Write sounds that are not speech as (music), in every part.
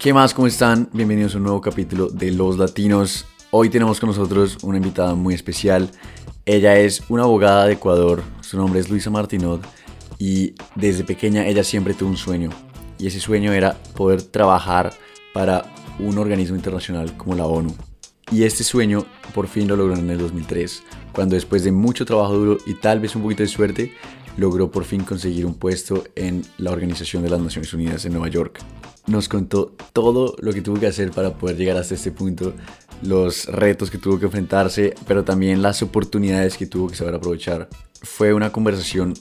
¿Qué más? ¿Cómo están? Bienvenidos a un nuevo capítulo de Los Latinos. Hoy tenemos con nosotros una invitada muy especial. Ella es una abogada de Ecuador, su nombre es Luisa Martinot y desde pequeña ella siempre tuvo un sueño y ese sueño era poder trabajar para un organismo internacional como la ONU. Y este sueño por fin lo logró en el 2003, cuando después de mucho trabajo duro y tal vez un poquito de suerte, logró por fin conseguir un puesto en la Organización de las Naciones Unidas en Nueva York nos contó todo lo que tuvo que hacer para poder llegar hasta este punto, los retos que tuvo que enfrentarse, pero también las oportunidades que tuvo que saber aprovechar. Fue una conversación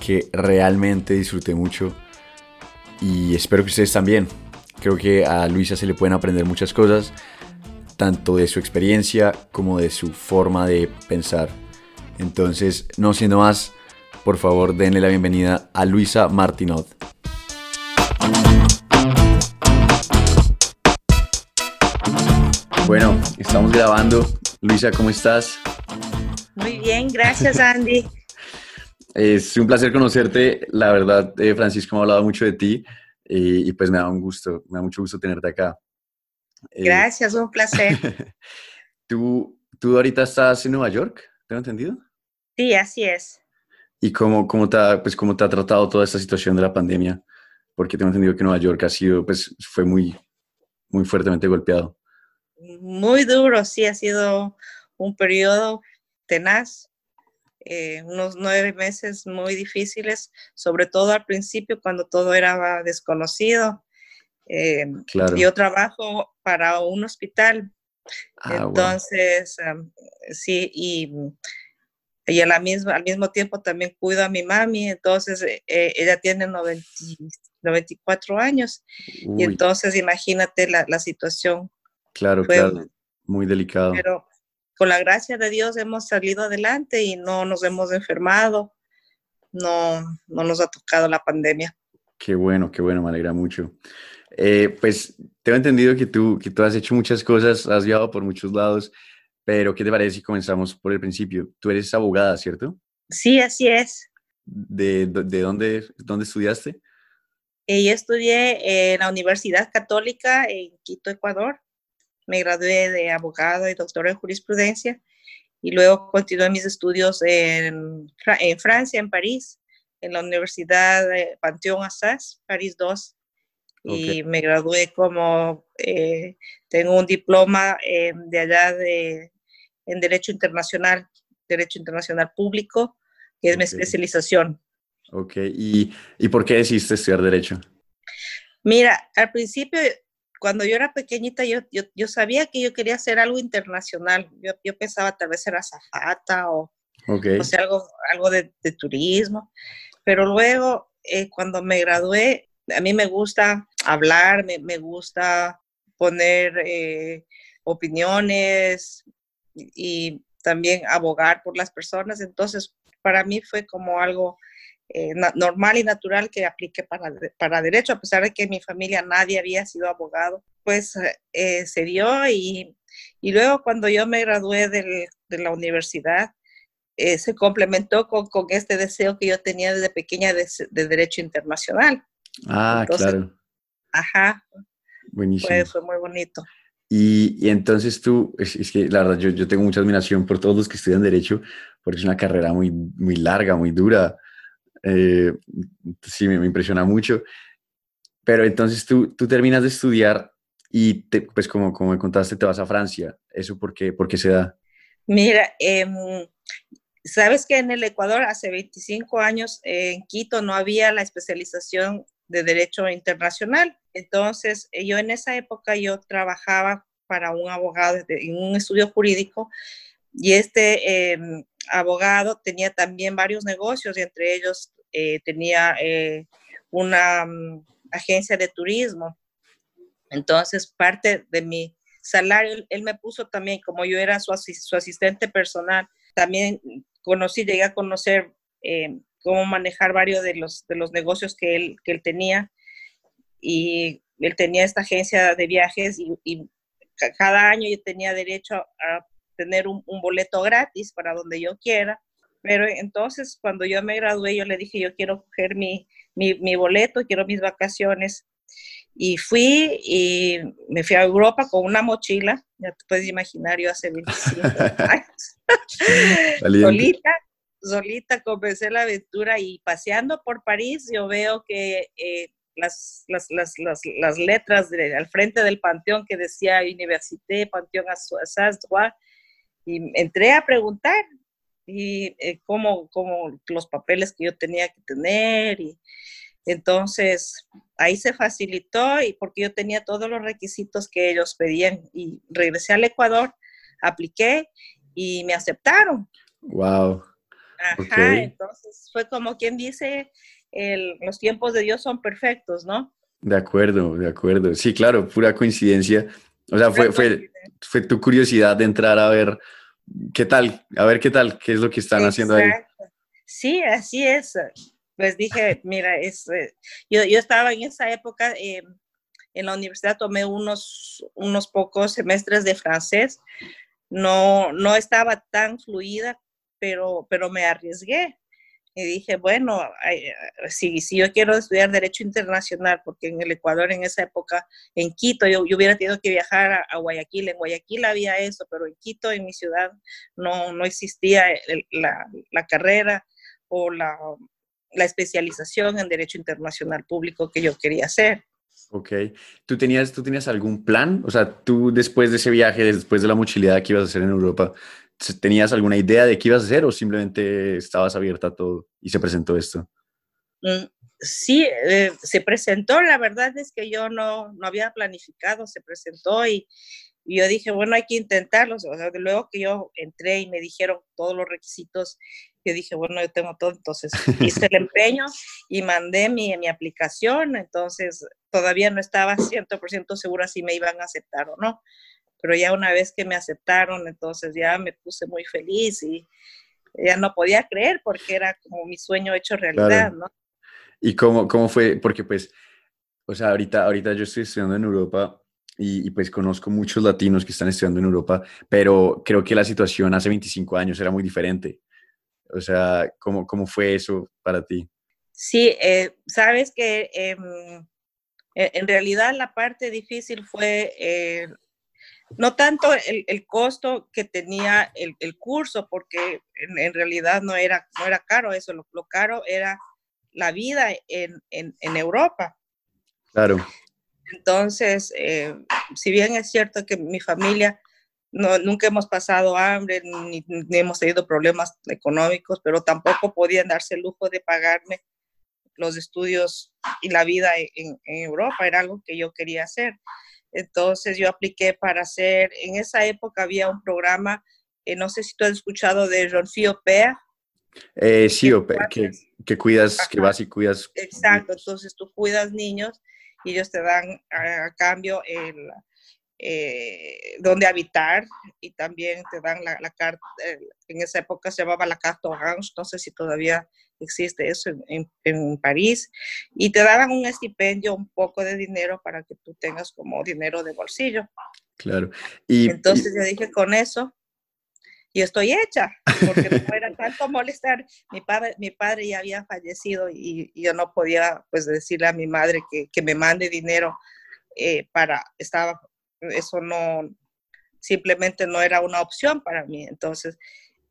que realmente disfruté mucho y espero que ustedes también. Creo que a Luisa se le pueden aprender muchas cosas, tanto de su experiencia como de su forma de pensar. Entonces, no siendo más, por favor denle la bienvenida a Luisa Martinot. Bueno, estamos grabando. Luisa, ¿cómo estás? Muy bien, gracias Andy. (laughs) es un placer conocerte. La verdad, eh, Francisco me ha hablado mucho de ti y, pues me da un gusto, me da mucho gusto tenerte acá. Eh, gracias, un placer. (laughs) ¿tú, ¿Tú ahorita estás en Nueva York? ¿Tengo entendido? Sí, así es. ¿Y cómo, cómo, te ha, pues, cómo te ha tratado toda esta situación de la pandemia? Porque tengo entendido que Nueva York ha sido, pues, fue muy, muy fuertemente golpeado muy duro, sí, ha sido un periodo tenaz, eh, unos nueve meses muy difíciles, sobre todo al principio cuando todo era desconocido. Eh, yo trabajo para un hospital, ah, entonces, sí, y, y a la misma, al mismo tiempo también cuido a mi mami, entonces eh, ella tiene 94 años, y entonces imagínate la, la situación Claro, claro, muy delicado. Pero con la gracia de Dios hemos salido adelante y no nos hemos enfermado, no, no nos ha tocado la pandemia. Qué bueno, qué bueno, me alegra mucho. Eh, pues tengo entendido que tú, que tú has hecho muchas cosas, has viajado por muchos lados, pero ¿qué te parece si comenzamos por el principio? Tú eres abogada, ¿cierto? Sí, así es. ¿De, de dónde, dónde estudiaste? Eh, yo estudié en la Universidad Católica en Quito, Ecuador me gradué de abogado y doctor en jurisprudencia y luego continué mis estudios en, en Francia, en París, en la Universidad de Pantheon Assas, París 2. Y me gradué como, eh, tengo un diploma eh, de allá de, en Derecho Internacional, Derecho Internacional Público, que es mi especialización. Ok, ¿Y, ¿y por qué decidiste estudiar Derecho? Mira, al principio cuando yo era pequeñita, yo, yo, sabía que yo quería hacer algo internacional. Yo, yo pensaba tal vez ser azafata o, o sea, algo, algo de, turismo. Pero luego, eh, cuando me gradué, a mí me gusta hablar, me, me gusta poner eh, opiniones y también abogar por las personas. Entonces, para mí fue como algo eh, normal y natural que aplique para, para derecho, a pesar de que en mi familia nadie había sido abogado, pues eh, se dio y, y, luego cuando yo me gradué de la universidad, eh, se complementó con, con, este deseo que yo tenía desde pequeña de, de derecho internacional. Ah, claro. Ajá. Buenísimo. Fue, fue muy bonito. Y, y, entonces tú, es, es, que la verdad yo, yo tengo mucha admiración por todos los que estudian derecho, porque es una carrera muy, muy larga, muy dura. Eh, sí, me, impresiona mucho. Pero entonces tú, tú terminas de estudiar y te, pues como, como me contaste, te vas a Francia. ¿Eso por qué, por qué se da? Mira, em, sabes que en el Ecuador hace 25 años en Quito no había la especialización de Derecho Internacional. Entonces, yo en esa época yo trabajaba para un abogado en un estudio jurídico y este eh, abogado tenía también varios negocios y entre ellos eh, tenía eh, una um, agencia de turismo. Entonces, parte de mi salario, él me puso también, como yo era su, asistente personal, también conocí, llegué a conocer eh, cómo manejar varios de los, de los negocios que él, que él tenía. Y él tenía esta agencia de viajes y cada año yo tenía derecho a tener un, boleto gratis para donde yo quiera. Pero entonces cuando yo me gradué, yo le dije, yo quiero coger mi, mi, mi boleto, quiero mis vacaciones. Y fui y me fui a Europa con una mochila, ya te puedes imaginar, yo hace 25 (laughs) años, (laughs) solita, solita comencé la aventura y paseando por París yo veo que eh, las, las, las, las, letras al frente del panteón que decía Université Panteón Assas y entré a preguntar y eh, cómo, cómo, los papeles que yo tenía que tener y entonces ahí se facilitó y porque yo tenía todos los requisitos que ellos pedían y regresé al Ecuador, apliqué y me aceptaron. Wow. Ajá, entonces fue como quien dice, los tiempos de Dios son perfectos, ¿no? De acuerdo, de acuerdo. Sí, claro, pura coincidencia. O sea, fue, fue, fue tu curiosidad de entrar a ver qué tal, a ver qué tal, qué es lo que están haciendo ahí. Sí, así es. Pues dije, (laughs) mira, es, eh, yo, yo estaba en esa época, eh, en la universidad tomé unos, unos pocos semestres de francés. No, no estaba tan fluida, pero, pero me arriesgué y dije, bueno, si, si, yo quiero estudiar Derecho Internacional, porque en el Ecuador en esa época, en Quito, yo, yo hubiera tenido que viajar a, Guayaquil, en Guayaquil había eso, pero en Quito, en mi ciudad, no, no existía la, la, carrera o la, la especialización en Derecho Internacional Público que yo quería hacer. Ok. ¿Tú tenías, ¿Tú tenías algún plan? O sea, tú después de ese viaje, después de la mochilidad que ibas a hacer en Europa, ¿Tenías alguna idea de qué ibas a hacer o simplemente estabas abierta a todo y se presentó esto? Mm, sí, eh, se presentó. La verdad es que yo no, no había planificado, se presentó y, yo dije, bueno, hay que intentarlo. O sea, luego que yo entré y me dijeron todos los requisitos, yo dije, bueno, yo tengo todo. Entonces hice el (laughs) empeño y mandé mi, mi aplicación. Entonces todavía no estaba 100% segura si me iban a aceptar o no pero ya una vez que me aceptaron, entonces ya me puse muy feliz y ya no podía creer porque era como mi sueño hecho realidad, ¿no? ¿Y cómo, cómo fue? Porque pues, o sea, ahorita, ahorita yo estoy estudiando en Europa y, pues conozco muchos latinos que están estudiando en Europa, pero creo que la situación hace 25 años era muy diferente. O sea, ¿cómo, cómo fue eso para ti? Sí, eh, sabes que em, e, en realidad la parte difícil fue eh, no tanto el, costo que tenía el, curso, porque en, realidad no era, no era caro eso, lo, caro era la vida en, Europa. Claro. Entonces, eh, si bien es cierto que mi familia no, nunca hemos pasado hambre ni, hemos tenido problemas económicos, pero tampoco podían darse el lujo de pagarme los estudios y la vida en, en Europa, era algo que yo quería hacer. Entonces yo apliqué para hacer, en esa época había un programa, eh, no sé si tú has escuchado de Ronfio Pea. Eh, sí, que, que, cuidas, que vas y cuidas. Exacto, entonces tú cuidas niños y ellos te dan a, cambio el, eh, donde habitar y también te dan la, carta, en esa época se llamaba la carta orange, no sé si todavía existe eso en, en, París, y te daban un estipendio, un poco de dinero para que tú tengas como dinero de bolsillo. Claro. Y, Entonces yo dije, con eso, y estoy hecha, porque no era (laughs) tanto molestar. Mi padre, mi padre ya había fallecido y, yo no podía pues decirle a mi madre que, que me mande dinero eh, para, estaba, eso no, simplemente no era una opción para mí. Entonces,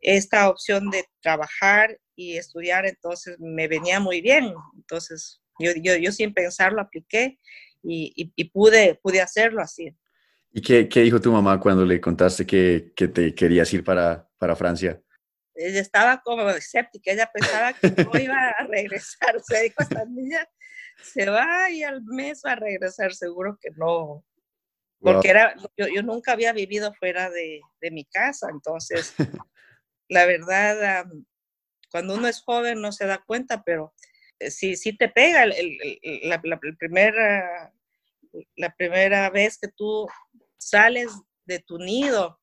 esta opción de trabajar y estudiar, entonces me venía muy bien. Entonces, yo, yo, yo sin pensarlo apliqué y, y, pude, pude hacerlo así. ¿Y qué, qué, dijo tu mamá cuando le contaste que, que te querías ir para, para Francia? Ella estaba como escéptica, ella pensaba que no (laughs) iba a regresar. Se dijo, esta niña se va y al mes va a regresar, seguro que no. Porque era, yo, yo, nunca había vivido fuera de, de mi casa, entonces (laughs) la verdad, cuando uno es joven no se da cuenta, pero eh, sí, sí te pega la, primera, la primera vez que tú sales de tu nido.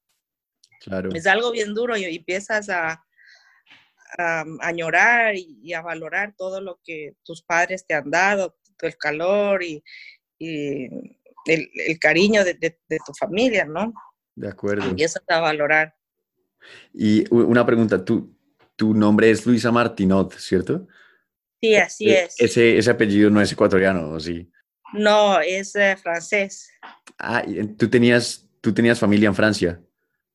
Claro. Es algo bien duro y empiezas a, a, añorar y, a valorar todo lo que tus padres te han dado, el calor y, el, cariño de, de, tu familia, ¿no? De acuerdo. Empiezas a valorar. Y una pregunta, tú, tu nombre es Luisa Martinot, ¿cierto? Sí, así e, es. Ese, ese apellido no es ecuatoriano, ¿o sí? No, es eh, francés. Ah, ¿tú tenías, ¿tú tenías familia en Francia?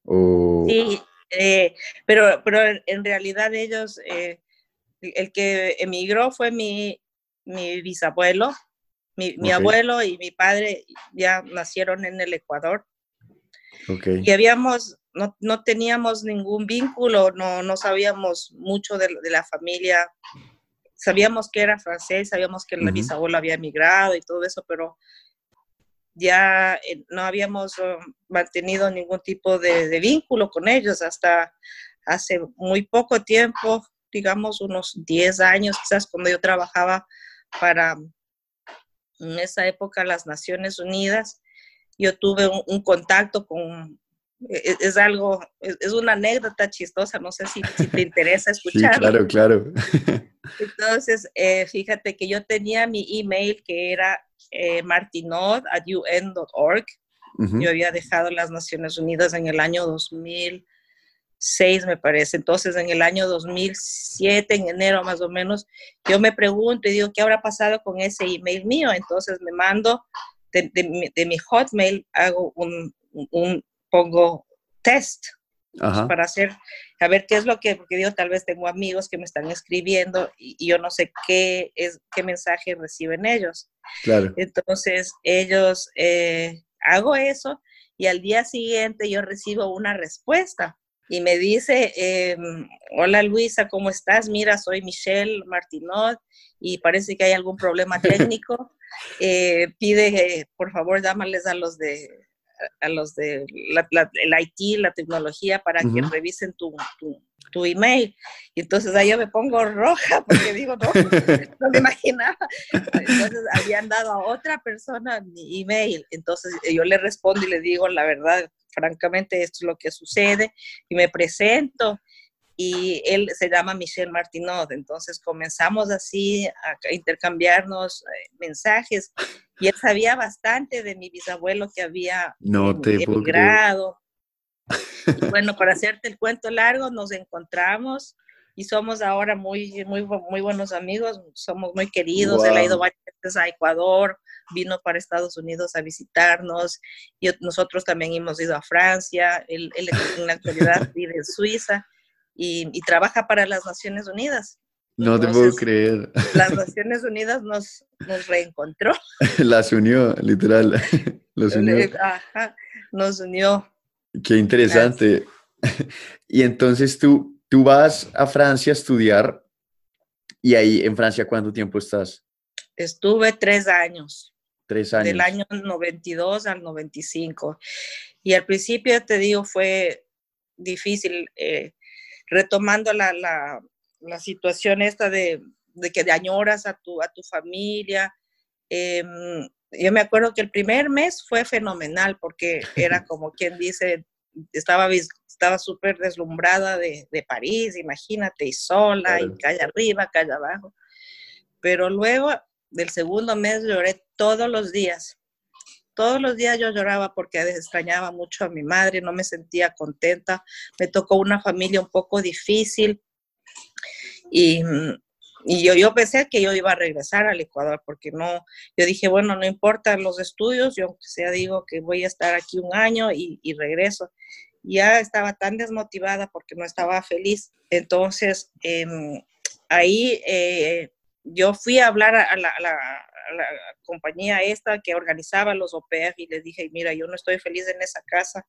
¿O... Sí, eh, pero, pero en realidad ellos, eh, el que emigró fue mi, mi bisabuelo, mi, mi, abuelo y mi padre ya nacieron en el Ecuador. Okay. Y habíamos, no, no, teníamos ningún vínculo, no, no sabíamos mucho de, de, la familia. Sabíamos que era francés, sabíamos que el bisabuelo había emigrado y todo eso, pero ya eh, no habíamos um, mantenido ningún tipo de, de, vínculo con ellos hasta hace muy poco tiempo, digamos unos 10 años, quizás cuando yo trabajaba para en esa época las Naciones Unidas, yo tuve un, contacto con, e, e, es, algo, es, una anécdota chistosa, no sé si, si te interesa escuchar. Sí, claro, claro. (laughs) Entonces, eh, fíjate que yo tenía mi email que era eh, martinod.un.org. Yo había dejado las Naciones Unidas en el año 2006, me parece. Entonces, en el año 2007, en enero más o menos, yo me pregunto y digo, ¿qué habrá pasado con ese email mío? Entonces, me mando de, mi Hotmail, hago un, un pongo test para hacer, a ver qué es lo que, porque yo tal vez tengo amigos que me están escribiendo y, yo no sé qué es, qué mensaje reciben ellos. Claro. Entonces, ellos, eh, hago eso y al día siguiente yo recibo una respuesta y me dice, em, hola Luisa, ¿cómo estás? Mira, soy Michelle Martinot y parece que hay algún problema técnico. (laughs) Eh, pide, por favor, dámales a los de a los de el IT, la tecnología, para que revisen tu, tu, email. Y entonces ahí yo me pongo roja porque digo, no, (laughs) no me imaginaba. Entonces habían dado a otra persona mi email. Entonces yo le respondo y le digo, la verdad, francamente, esto es lo que sucede. Y me presento y él se llama Michel Martinot. Entonces comenzamos así a intercambiarnos eh, mensajes y él sabía bastante de mi bisabuelo que había no te emigrado. Y (laughs) bueno, para hacerte el cuento largo, nos encontramos y somos ahora muy, muy, muy buenos amigos, somos muy queridos. Él ha ido varias veces a Ecuador, vino para Estados Unidos a visitarnos y nosotros también hemos ido a Francia. Él, él en la actualidad (laughs) vive en Suiza y, trabaja para las Naciones Unidas. No te puedo creer. Las (laughs) Naciones Unidas nos, nos reencontró. Las unió, literal. Los unió. Ajá, nos unió. Qué interesante. (laughs) Y entonces tú, tú vas a Francia a estudiar y ahí en Francia, ¿cuánto tiempo estás? Estuve tres años. Tres años. Del año 92 al 95. Y al principio, te digo, fue difícil. Eh, retomando la, la, la situación esta de, de, que añoras a tu, a tu familia. Em, yo me acuerdo que el primer mes fue fenomenal porque era (laughs) como quien dice, estaba estaba súper deslumbrada de, de, París, imagínate, y sola, y calle arriba, calle abajo. Pero luego del segundo mes lloré todos los días. Todos los días yo lloraba porque extrañaba mucho a mi madre, no me sentía contenta, me tocó una familia un poco difícil. Y, y yo, yo pensé que yo iba a regresar al Ecuador porque no, yo dije, bueno, no importa los estudios, yo aunque sea digo que voy a estar aquí un año y, y regreso. Ya estaba tan desmotivada porque no estaba feliz. Entonces, em, ahí eh, yo fui a hablar a la, la compañía esta que organizaba los OPR y le dije, mira, yo no estoy feliz en esa casa,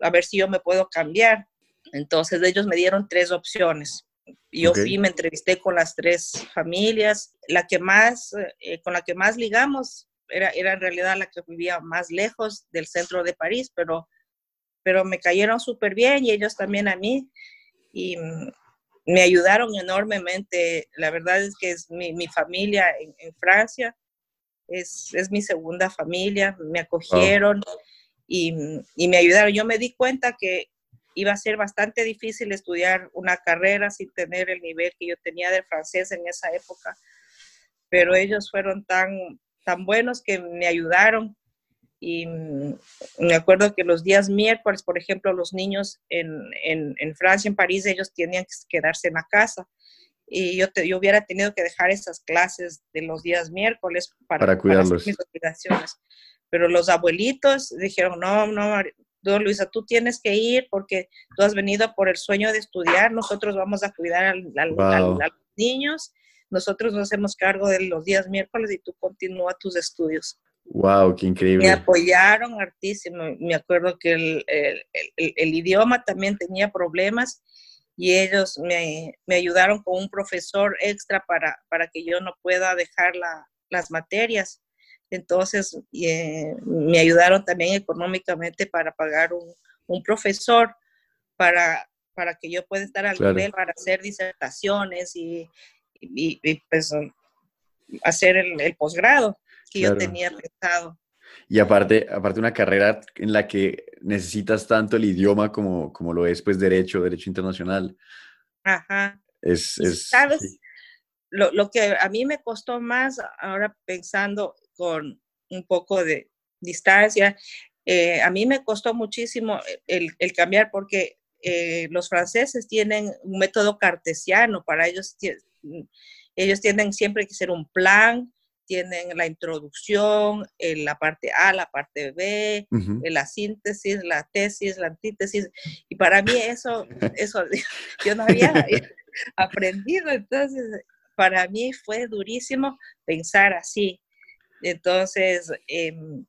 a ver si yo me puedo cambiar. Entonces ellos me dieron tres opciones. Yo fui, me entrevisté con las tres familias. La que más, eh, con la que más ligamos era, era en realidad la que vivía más lejos del centro de París, pero, pero me cayeron súper bien y ellos también a mí. Y mm, me ayudaron enormemente. La verdad es que es mi, mi familia en, en Francia es, es, mi segunda familia, me acogieron y, y, me ayudaron. Yo me di cuenta que iba a ser bastante difícil estudiar una carrera sin tener el nivel que yo tenía de francés en esa época, pero ellos fueron tan, tan buenos que me ayudaron y me acuerdo que los días miércoles, por ejemplo, los niños en, en, en, Francia, en París, ellos tenían que quedarse en la casa. y yo, te, yo hubiera tenido que dejar esas clases de los días miércoles para, para cuidarlos. mis obligaciones. Pero los abuelitos dijeron, no, no, no, Luisa, tú tienes que ir porque tú has venido por el sueño de estudiar, nosotros vamos a cuidar al, al, a los niños, nosotros nos hacemos cargo de los días miércoles y tú continúa tus estudios. Wow, qué increíble. Me apoyaron hartísimo. Me acuerdo que el, el, el, idioma también tenía problemas y ellos me, me, ayudaron con un profesor extra para, para que yo no pueda dejar la, las materias. Entonces, eh, me ayudaron también económicamente para pagar un, un profesor para, para que yo pueda estar al nivel para hacer disertaciones y, y, pues hacer el, el posgrado que yo tenía pensado. Y aparte, aparte una carrera en la que necesitas tanto el idioma como, como lo es pues derecho, derecho internacional. Ajá. Es, es ¿Sabes? Lo, lo, que a mí me costó más ahora pensando con un poco de distancia, eh, a mí me costó muchísimo el, el cambiar porque eh, los franceses tienen un método cartesiano, para ellos, ellos tienen siempre que ser un plan, tienen la introducción, la parte A, la parte B, la síntesis, la tesis, la antítesis. Y para mí eso, (laughs) eso (laughs) yo no había aprendido, entonces para mí fue durísimo pensar así. Entonces, em,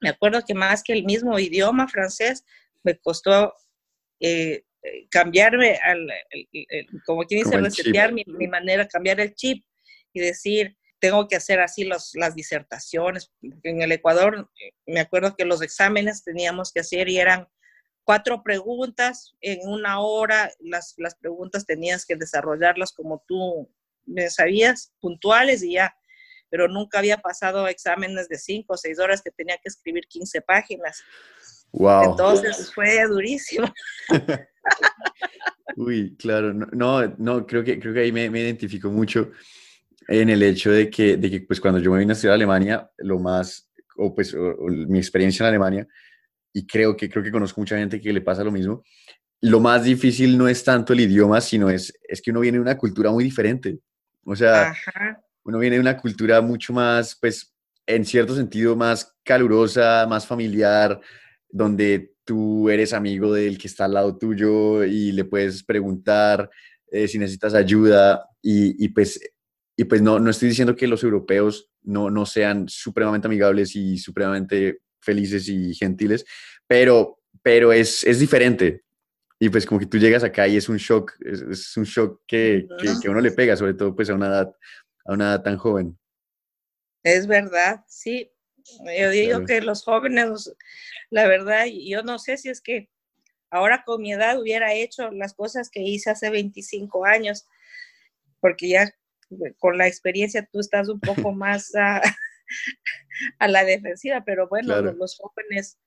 me acuerdo que más que el mismo idioma francés, me costó eh, cambiarme, al, como quien dice, resetear mi, mi manera, cambiar el chip y decir, tengo que hacer así los, las disertaciones. En el Ecuador, me acuerdo que los exámenes teníamos que hacer y eran cuatro preguntas en una hora. Las, las preguntas tenías que desarrollarlas como tú me sabías, puntuales y ya. Pero nunca había pasado exámenes de cinco o seis horas que tenía que escribir 15 páginas. Wow. Entonces fue durísimo. (laughs) Uy, claro, no, no, creo que, creo que ahí me, me identifico mucho en el hecho de que, de que pues cuando yo me vine a estudiar a Alemania, lo más, o pues mi experiencia en Alemania, y creo que, creo que conozco mucha gente que le pasa lo mismo, lo más difícil no es tanto el idioma, sino es, es que uno viene de una cultura muy diferente. O sea, uno viene de una cultura mucho más, pues, en cierto sentido, más calurosa, más familiar, donde tú eres amigo del que está al lado tuyo y le puedes preguntar eh, si necesitas ayuda. Y, y, pues y pues no, no estoy diciendo que los europeos no, no sean supremamente amigables y supremamente felices y gentiles, pero, pero es, es diferente. Y pues como que tú llegas acá y es un shock, es, un shock que, que, que, uno le pega, sobre todo pues a una edad, a una edad tan joven. Es verdad, sí. Yo digo que los jóvenes, la verdad, yo no sé si es que ahora con mi edad hubiera hecho las cosas que hice hace 25 años, porque ya con la experiencia tú estás un poco (laughs) más a, la defensiva, pero bueno, los, jóvenes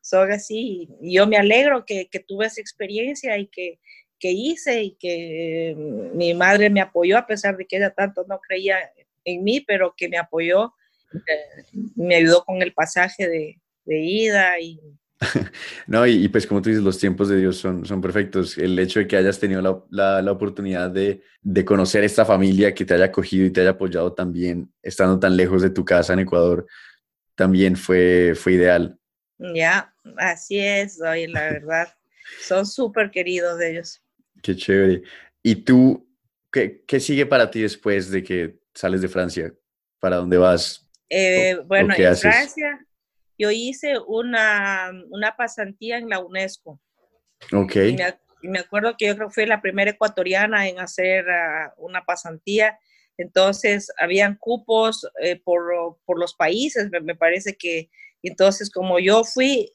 son así y yo me alegro que, que tuve esa experiencia y que, que, hice y que mi madre me apoyó a pesar de que ella tanto no creía en mí, pero que me apoyó, eh, me ayudó con el pasaje de, de ida y (laughs) no, y, pues como tú dices, los tiempos de Dios son, son perfectos. El hecho de que hayas tenido la, la, oportunidad de, de, conocer esta familia que te haya acogido y te haya apoyado también, estando tan lejos de tu casa en Ecuador, también fue, fue ideal. Ya, así es, hoy la verdad. son súper queridos de ellos. Qué chévere. ¿Y tú, qué, qué, sigue para ti después de que sales de Francia? ¿Para dónde vas? Eh, bueno, en Francia yo hice una, una pasantía en la UNESCO. Ok. Y me, acuerdo que yo creo que fui la primera ecuatoriana en hacer uh, una pasantía. Entonces, habían cupos eh, por, por, los países, me, me, parece que, entonces, como yo fui,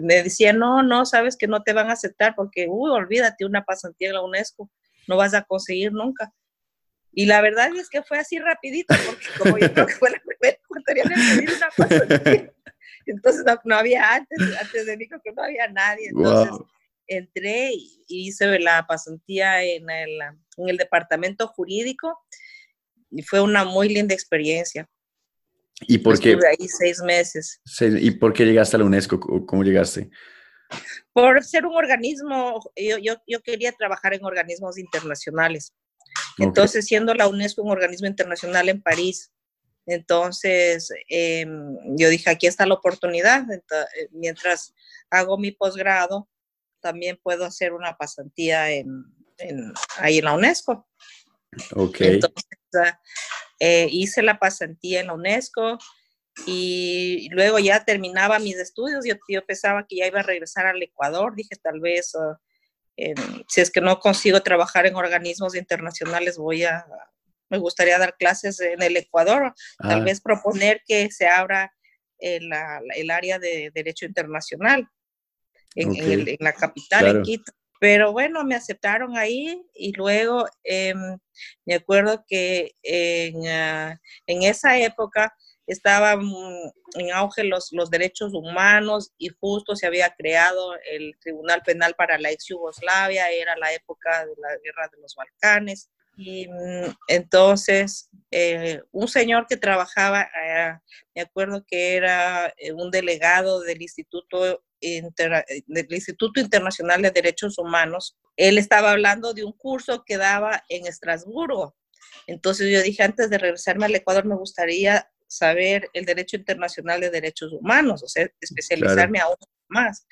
me decían, no, no, sabes que no te van a aceptar porque, uy, olvídate, una pasantía en la UNESCO, no vas a conseguir nunca. Y la verdad es que fue así rapidito, porque como yo creo que fue la primera ecuatoriana en pedir una pasantía. (laughs) Entonces no, había antes, antes de mí creo que no había nadie. Entonces entré y hice la pasantía en el, en el departamento jurídico y fue una muy linda experiencia. ¿Y por qué? Estuve ahí seis meses. ¿Y por qué llegaste a la UNESCO? ¿Cómo llegaste? Por ser un organismo, yo, yo, yo quería trabajar en organismos internacionales. Entonces, siendo la UNESCO un organismo internacional en París, entonces em, yo dije, aquí está la oportunidad. Eh, mientras hago mi posgrado, también puedo hacer una pasantía en, ahí en la UNESCO. Entonces, ah, eh, hice la pasantía en la UNESCO y luego ya terminaba mis estudios. Yo, yo, pensaba que ya iba a regresar al Ecuador. Dije, tal vez, ah, si es que no consigo trabajar en organismos internacionales, voy a, me gustaría dar clases en el Ecuador. Tal ah. vez proponer que se abra el, el área de Derecho Internacional en, la capital, en Quito. Pero bueno, me aceptaron ahí y luego em, me acuerdo que en, ah, en esa época estaban en auge los, los derechos humanos y justo se había creado el Tribunal Penal para la ex Yugoslavia, era la época de la guerra de los Balcanes. Y mm, entonces, eh, un señor que trabajaba, eh, me acuerdo que era eh, un delegado del Instituto, del Instituto Internacional de Derechos Humanos, él estaba hablando de un curso que daba en Estrasburgo. Entonces yo dije, antes de regresarme al Ecuador, me gustaría saber el derecho internacional de derechos humanos, o sea, especializarme aún más.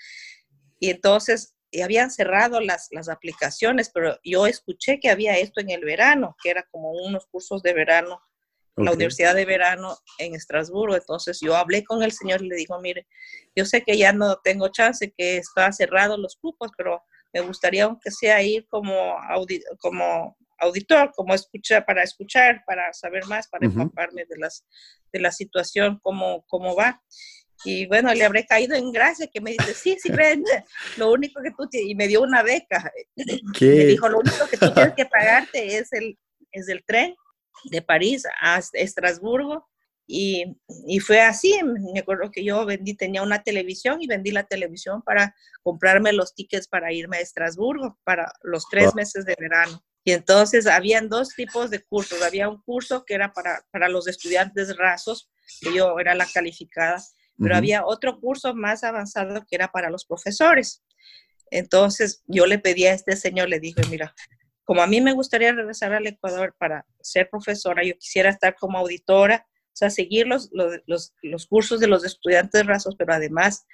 Y entonces y habían cerrado las, las aplicaciones, pero yo escuché que había esto en el verano, que era como unos cursos de verano, la Universidad de Verano en Estrasburgo. Entonces yo hablé con el señor y le dijo, mire, yo sé que ya no tengo chance, que está cerrado los cupos, pero me gustaría aunque sea ir como, como auditor, como escuchar, para escuchar, para saber más, para empaparme de, las, de la situación, cómo, cómo va. Y bueno, le habré caído en gracia que me dice, sí, sí, ven, (laughs) lo único que tú tienes, y me dio una beca. ¿Qué? (laughs) Me dijo, lo único que tú tienes que pagarte es el, es el tren de París a Estrasburgo. Y, y, fue así, me acuerdo que yo vendí, tenía una televisión y vendí la televisión para comprarme los tickets para irme a Estrasburgo para los tres meses de verano. Y entonces habían dos tipos de cursos. Había un curso que era para, para los estudiantes rasos, que yo era la calificada, pero había otro curso más avanzado que era para los profesores. Entonces yo le pedí a este señor, le dije, mira, como a mí me gustaría regresar al Ecuador para ser profesora, yo quisiera estar como auditora, o sea, seguir los, los, los, cursos de los estudiantes rasos, pero además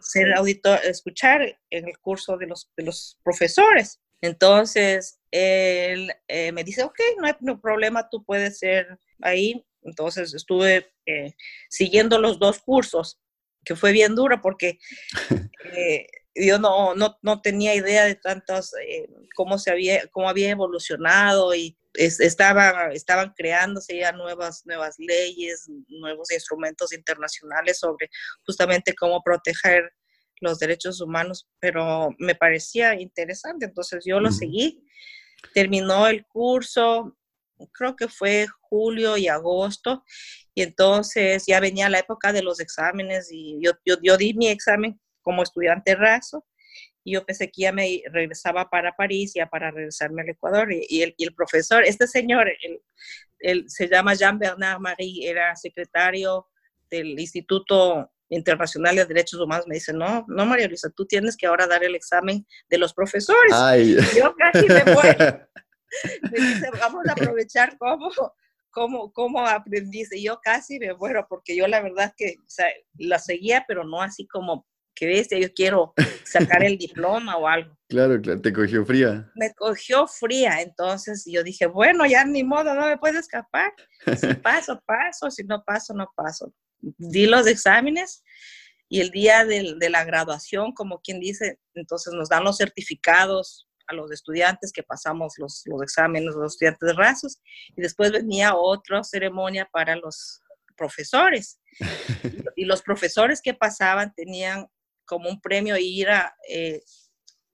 ser auditor, escuchar en el curso de los, de los profesores. Entonces, él eh, me dice, ok, no hay no problema, tú puedes ser ahí. Entonces estuve eh, siguiendo los dos cursos, que fue bien duro porque (laughs) eh, yo no, no, no, tenía idea de tantos, eh, cómo, se había, cómo había evolucionado y estaban, estaban creándose ya nuevas, nuevas leyes, nuevos instrumentos internacionales sobre justamente cómo proteger los derechos humanos, pero me parecía interesante, entonces yo lo seguí. Terminó el curso, creo que fue julio y agosto, y entonces ya venía la época de los exámenes y yo, yo, yo di mi examen como estudiante raso y yo pensé que ya me regresaba para París, ya para regresarme al Ecuador. Y, el, y el, profesor, este señor, él, se llama Jean-Bernard Marie, era secretario del Instituto Internacional de Derechos Humanos, me dice, no, no, María Luisa, tú tienes que ahora dar el examen de los profesores. Yo casi me muero. (laughs) me dice, vamos a aprovechar cómo, cómo, cómo aprendiste. yo casi me muero porque yo la verdad que o sea, la seguía, pero no así como que ves, yo quiero sacar el (laughs) diploma o algo. Claro, claro, te cogió fría. Me cogió fría, entonces yo dije, bueno, ya ni modo, no me puedo escapar. Si (laughs) paso, paso, si no paso, no paso. Di los exámenes y el día de, de la graduación, como quien dice, entonces nos dan los certificados a los estudiantes que pasamos los, los exámenes, los estudiantes de rasos, y después venía otra ceremonia para los profesores. (laughs) y, los profesores que pasaban tenían como un premio ir a eh,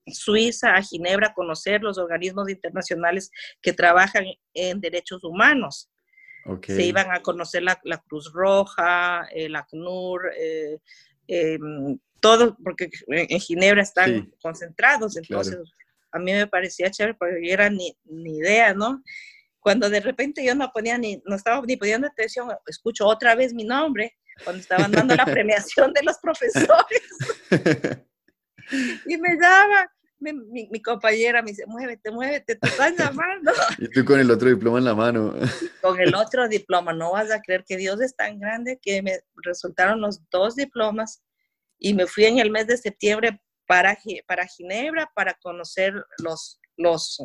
Suiza, a Ginebra, a conocer los organismos internacionales que trabajan en derechos humanos. Se iban a conocer la, Cruz Roja, el ACNUR, eh, em, todo, porque en Ginebra están concentrados, entonces a mí me parecía chévere porque yo era ni, ni idea, ¿no? Cuando de repente yo no ponía ni, no estaba ni poniendo atención, escucho otra vez mi nombre cuando estaban dando la premiación de los profesores. (laughs) y me llama mi, compañera me dice, muévete, muévete, te están (laughs) llamando. y tú con el otro diploma en la mano. (laughs) con el otro diploma, no vas a creer que Dios es tan grande que me resultaron los dos diplomas y me fui en el mes de septiembre para, para Ginebra para conocer los, los,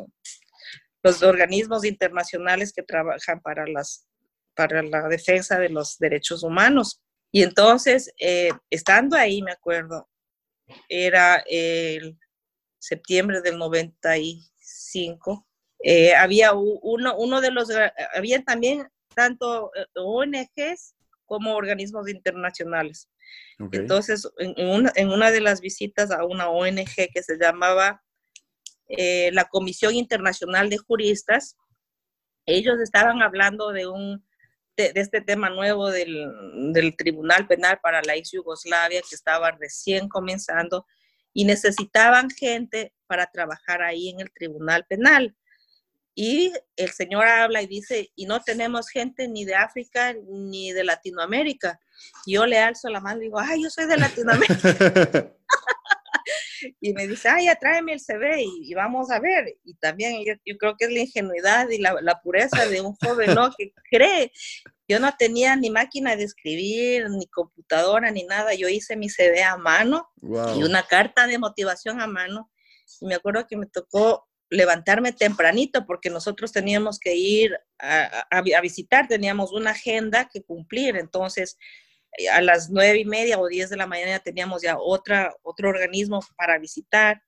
los organismos internacionales que trabajan para, las, para la defensa de los derechos humanos. Y entonces, eh, estando ahí, me acuerdo, era el septiembre del 95, eh, había uno, uno de los, había también tanto eh, ONGs como organismos internacionales. Entonces, en una, en una, de las visitas a una ONG que se llamaba eh, la Comisión Internacional de Juristas, ellos estaban hablando de un de, este tema nuevo del, del, Tribunal Penal para la ex Yugoslavia que estaba recién comenzando y necesitaban gente para trabajar ahí en el Tribunal Penal. Y el Señor habla y dice, y no tenemos gente ni de África ni de Latinoamérica. yo le alzo la mano y digo, ay, yo soy de Latinoamérica. (laughs) y me dice, ay, tráeme el CV y, vamos a ver. Y también yo, creo que es la ingenuidad y la, la, pureza de un joven, ¿no? (laughs) Que cree. Yo no tenía ni máquina de escribir, ni computadora, ni nada. Yo hice mi CV a mano y una carta de motivación a mano. Y me acuerdo que me tocó levantarme tempranito porque nosotros teníamos que ir a, a, visitar, teníamos una agenda que cumplir, entonces a las nueve y media o diez de la mañana teníamos ya otra, otro organismo para visitar.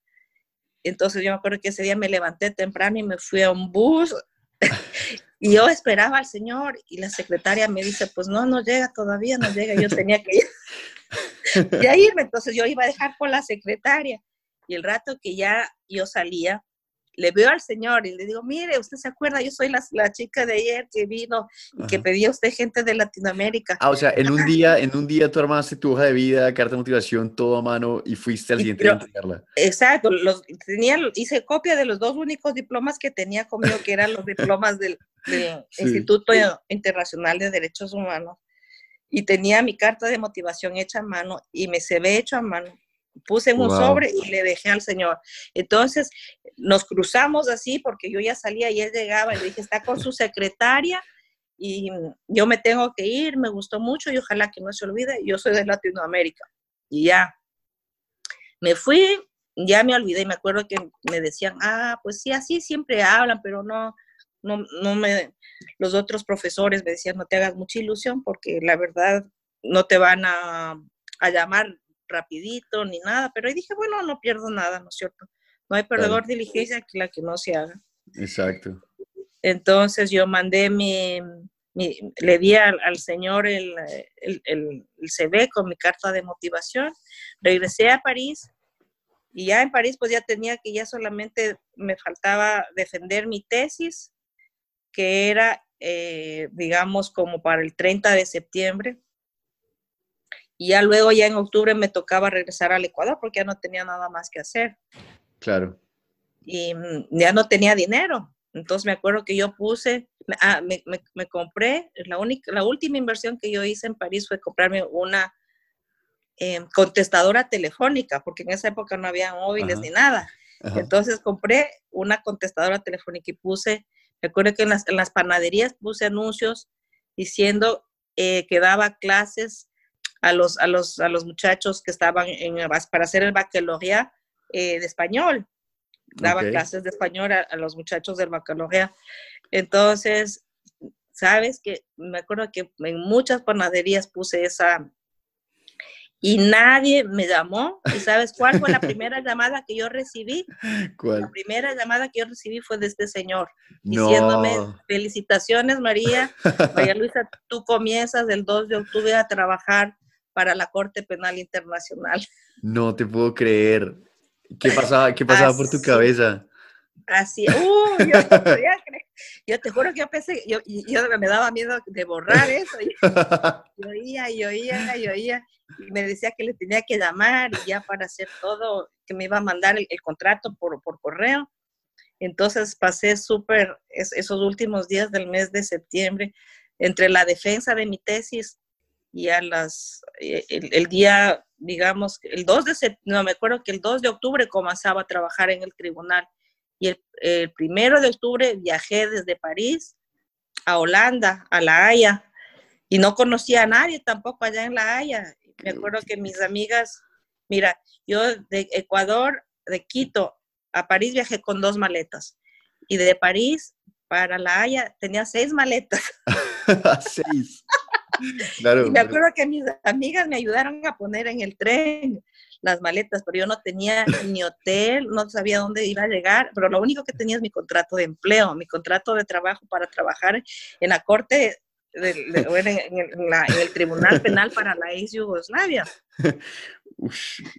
Entonces yo me acuerdo que ese día me levanté temprano y me fui a un bus (laughs) y yo esperaba al señor y la secretaria me dice, pues no, no llega todavía, no llega, yo tenía que ir. (laughs) irme, entonces yo iba a dejar por la secretaria y el rato que ya yo salía, le veo al señor y le digo, mire, usted se acuerda, yo soy la, la chica de ayer que vino y que pedía usted gente de Latinoamérica. Ah, o sea, en un día, en un día tú armaste tu hoja de vida, carta de motivación, todo a mano y fuiste al siguiente día a entregarla. Exacto, los, tenía, hice copia de los dos únicos diplomas que tenía conmigo, que eran los diplomas del, (laughs) Instituto Internacional de Derechos Humanos. Y tenía mi carta de motivación hecha a mano y me se ve hecho a mano puse en un sobre y le dejé al señor. Entonces nos cruzamos así porque yo ya salía y él llegaba y le dije, está con su secretaria y yo me tengo que ir, me gustó mucho y ojalá que no se olvide, yo soy de Latinoamérica. Y ya, me fui, ya me olvidé y me acuerdo que me decían, ah, pues sí, así siempre hablan, pero no, no, no me, los otros profesores me decían, no te hagas mucha ilusión porque la verdad no te van a, a llamar rapidito ni nada, pero ahí dije, bueno, no pierdo nada, ¿no es cierto? No hay perdedor de diligencia que la que no se haga. Exacto. Entonces yo mandé mi, le di al, señor el, el, el, CV con mi carta de motivación, regresé a París y ya en París pues ya tenía que ya solamente me faltaba defender mi tesis, que era, eh, digamos, como para el 30 de septiembre. Y ya luego, ya en octubre, me tocaba regresar al Ecuador porque ya no tenía nada más que hacer. Claro. Y mm, ya no tenía dinero. Entonces me acuerdo que yo puse, ah, me, me, compré, la, única, la última inversión que yo hice en París fue comprarme una em, contestadora telefónica, porque en esa época no había móviles ni nada. Entonces compré una contestadora telefónica y puse, me acuerdo que en las, en las panaderías puse anuncios diciendo eh, que daba clases a los, a los, a los muchachos que estaban en, para hacer el baccalaureat eh, de español. Daba clases de español a, los muchachos del baccalaureat. Entonces, sabes que me acuerdo que en muchas panaderías puse esa y nadie me llamó. ¿Y sabes cuál fue la (laughs) primera llamada que yo recibí? ¿Cuál? La primera llamada que yo recibí fue de este señor, diciéndome, felicitaciones María, María Luisa, tú comienzas el 2 de octubre a trabajar para la Corte Penal Internacional. No te puedo creer. ¿Qué pasaba, qué pasaba por tu cabeza? Así, uh, yo, yo, te juro que yo pensé, yo, yo me daba miedo de borrar eso. (laughs) Yo, oía, y oía, y oía, y me decía que le tenía que llamar y ya para hacer todo, que me iba a mandar el, contrato por, por correo. Entonces pasé súper esos últimos días del mes de septiembre entre la defensa de mi tesis y a las, eh, el, día digamos, el 2 de no me acuerdo que el 2 de octubre comenzaba a trabajar en el tribunal y el, el primero de octubre viajé desde París a Holanda, a La Haya, y no conocía a nadie tampoco allá en La Haya. Me acuerdo que mis amigas, mira, yo de Ecuador, de Quito a París viajé con dos maletas y de París para La Haya tenía seis maletas. (laughs) seis. Claro. Y me acuerdo que mis amigas me ayudaron a poner en el tren las maletas, pero yo no tenía ni hotel, no sabía dónde iba a llegar, pero lo único que tenía es mi contrato de empleo, mi contrato de trabajo para trabajar en la corte, de, en, el Tribunal Penal para la ex Yugoslavia. (laughs)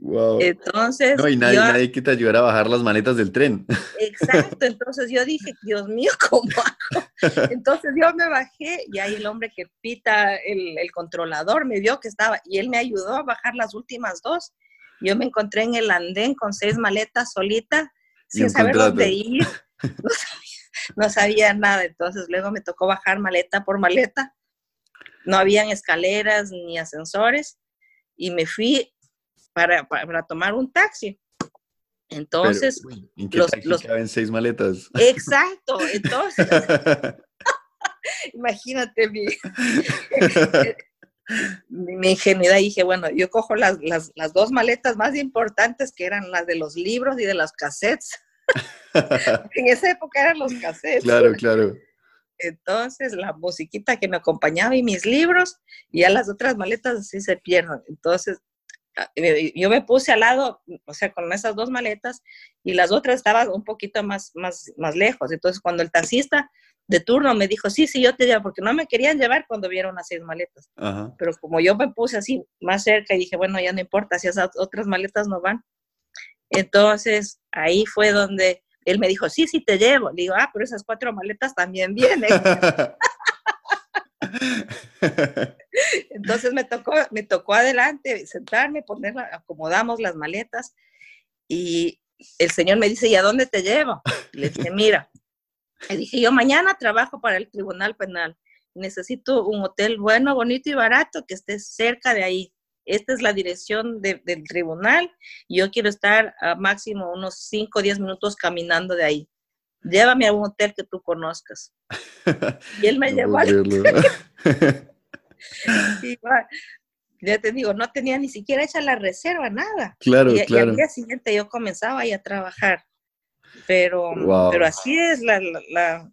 wow. Entonces. No, y nadie, nadie que te ayudara a bajar las maletas del tren. Exacto, entonces yo dije, Dios mío, (laughs) ¿cómo hago? Entonces yo me bajé y ahí el hombre que pita, el, el controlador, me vio que estaba y él me ayudó a bajar las últimas dos. Yo me encontré en el andén con seis maletas solita, sin saber dónde ir. No sabía, nada. Entonces luego me tocó bajar maleta por maleta. No habían escaleras ni ascensores y me fui para, para, tomar un taxi. Entonces, ¿en qué los, taxi caben seis maletas? Exacto, entonces, (laughs) imagínate mi, mi, ingenuidad. Dije, bueno, yo cojo las, las, las, dos maletas más importantes que eran las de los libros y de las cassettes. (laughs) en esa época eran los cassettes. Claro, claro. Entonces, la musiquita que me acompañaba y mis libros, y ya las otras maletas así se pierden. Entonces, yo me puse al lado, o sea, con esas dos maletas, y las otras estaban un poquito más, más, más lejos. Entonces, cuando el taxista de turno me dijo, sí, sí, yo te llevo, porque no me querían llevar cuando vieron las seis maletas. Pero como yo me puse así más cerca y dije, bueno, ya no importa si esas otras maletas no van. Entonces, ahí fue donde él me dijo, sí, sí, te llevo. Le digo, ah, pero esas cuatro maletas también vienen. (laughs) Entonces me tocó, me tocó adelante sentarme, ponerla, acomodamos las maletas y el señor me dice, ¿y a dónde te llevo? Le dije, mira, le dije, yo mañana trabajo para el Tribunal Penal. Necesito un hotel bueno, bonito y barato que esté cerca de ahí. Esta es la dirección del tribunal yo quiero estar a máximo unos 5 o 10 minutos caminando de ahí. Llévame a un hotel que tú conozcas. (laughs) Y él me llevó al (laughs) ya te digo, no tenía ni siquiera hecha la reserva, nada. Claro, y, claro. al día siguiente yo comenzaba ahí a trabajar. Pero, pero así es la, la,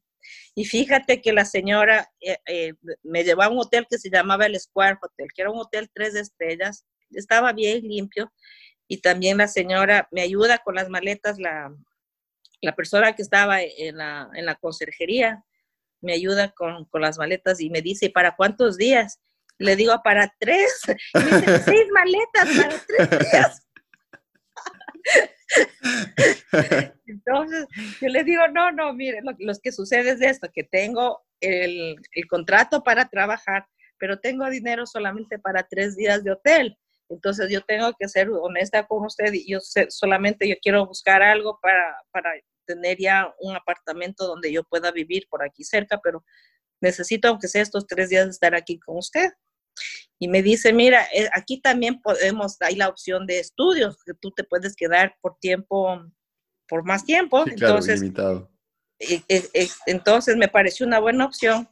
Y fíjate que la señora eh, eh, me llevó a un hotel que se llamaba el Square Hotel, que era un hotel tres estrellas, estaba bien limpio. Y también la señora me ayuda con las maletas, la, la persona que estaba en la, en la conserjería me ayuda con, con, las maletas y me dice, ¿para cuántos días? Le digo, para tres. Y me dice, (laughs) seis maletas para tres días. (laughs) Entonces, yo le digo, no, no, mire, lo, que sucede es esto, que tengo el, el, contrato para trabajar, pero tengo dinero solamente para tres días de hotel. Entonces, yo tengo que ser honesta con usted y yo solamente yo quiero buscar algo para, para tener ya un apartamento donde yo pueda vivir por aquí cerca, pero necesito, aunque sea estos tres días, estar aquí con usted. Y me dice, mira, eh, aquí también podemos, hay la opción de estudios, que tú te puedes quedar por tiempo, por más tiempo. entonces, eh, eh, entonces me pareció una buena opción.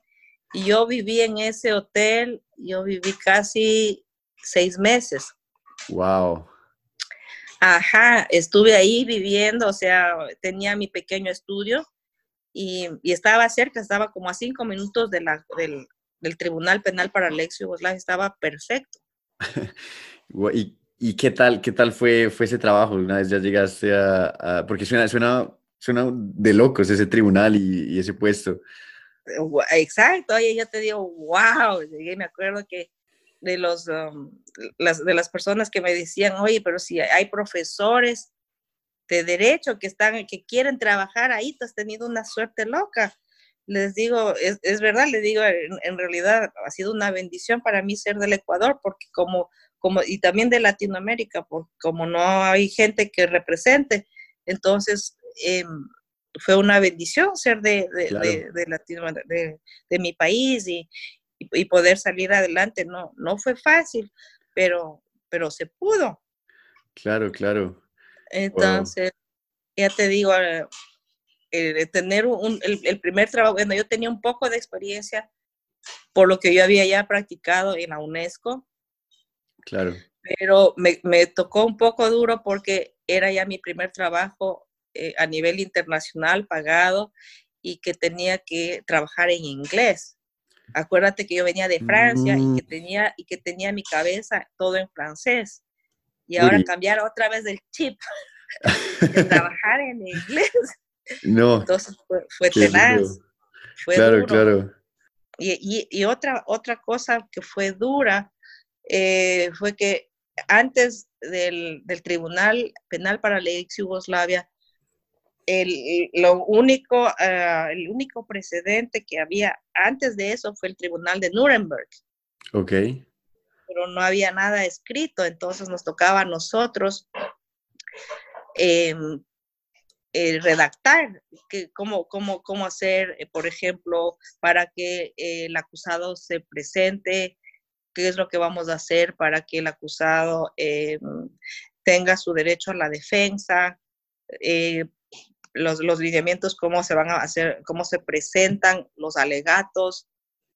Y yo viví en ese hotel, yo viví casi seis meses. Wow. Ajá, estuve ahí viviendo, o sea, tenía mi pequeño estudio y, y estaba cerca, estaba como a cinco minutos de la, del, del Tribunal Penal para la ex Yugoslavia estaba perfecto. (laughs) ¿Y, ¿Y, qué tal, qué tal fue, fue ese trabajo? Una vez ya llegaste a, porque suena, suena, suena de locos ese tribunal y, ese puesto. Exacto, oye, yo te digo, wow, llegué, me acuerdo que de los um, las, de las personas que me decían, oye, pero si hay profesores de derecho que están, que quieren trabajar ahí, tú has tenido una suerte loca les digo, es, es verdad, les digo, en, realidad ha sido una bendición para mí ser del Ecuador, porque como, como, y también de Latinoamérica, porque como no hay gente que represente, entonces em, fue una bendición ser de, de, de, de, mi país y, y, poder salir adelante. No, no fue fácil, pero, pero se pudo. Claro, claro. Entonces, ya te digo, eh, tener un, el, primer trabajo, bueno, yo tenía un poco de experiencia por lo que yo había ya practicado en la UNESCO. Claro. Pero me, me tocó un poco duro porque era ya mi primer trabajo eh, a nivel internacional pagado y que tenía que trabajar en inglés. Acuérdate que yo venía de Francia y, que mm. tenía, y que tenía mi cabeza todo en francés. Y ahora cambiar otra vez el chip (laughs) de trabajar en inglés. No. Entonces fue, tenaz. Fue claro, claro. Y, y, otra, otra cosa que fue dura eh, fue que antes del, del, Tribunal Penal para la ex Yugoslavia, el, lo único, ah, el único precedente que había antes de eso fue el Tribunal de Nuremberg. Ok. Pero no había nada escrito, entonces nos tocaba a nosotros em, eh, redactar que, cómo, cómo, cómo hacer, eh, por ejemplo, para que eh, el acusado se presente, qué es lo que vamos a hacer para que el acusado em, tenga su derecho a la defensa, los, los, lineamientos, cómo se van a hacer, cómo se presentan los alegatos,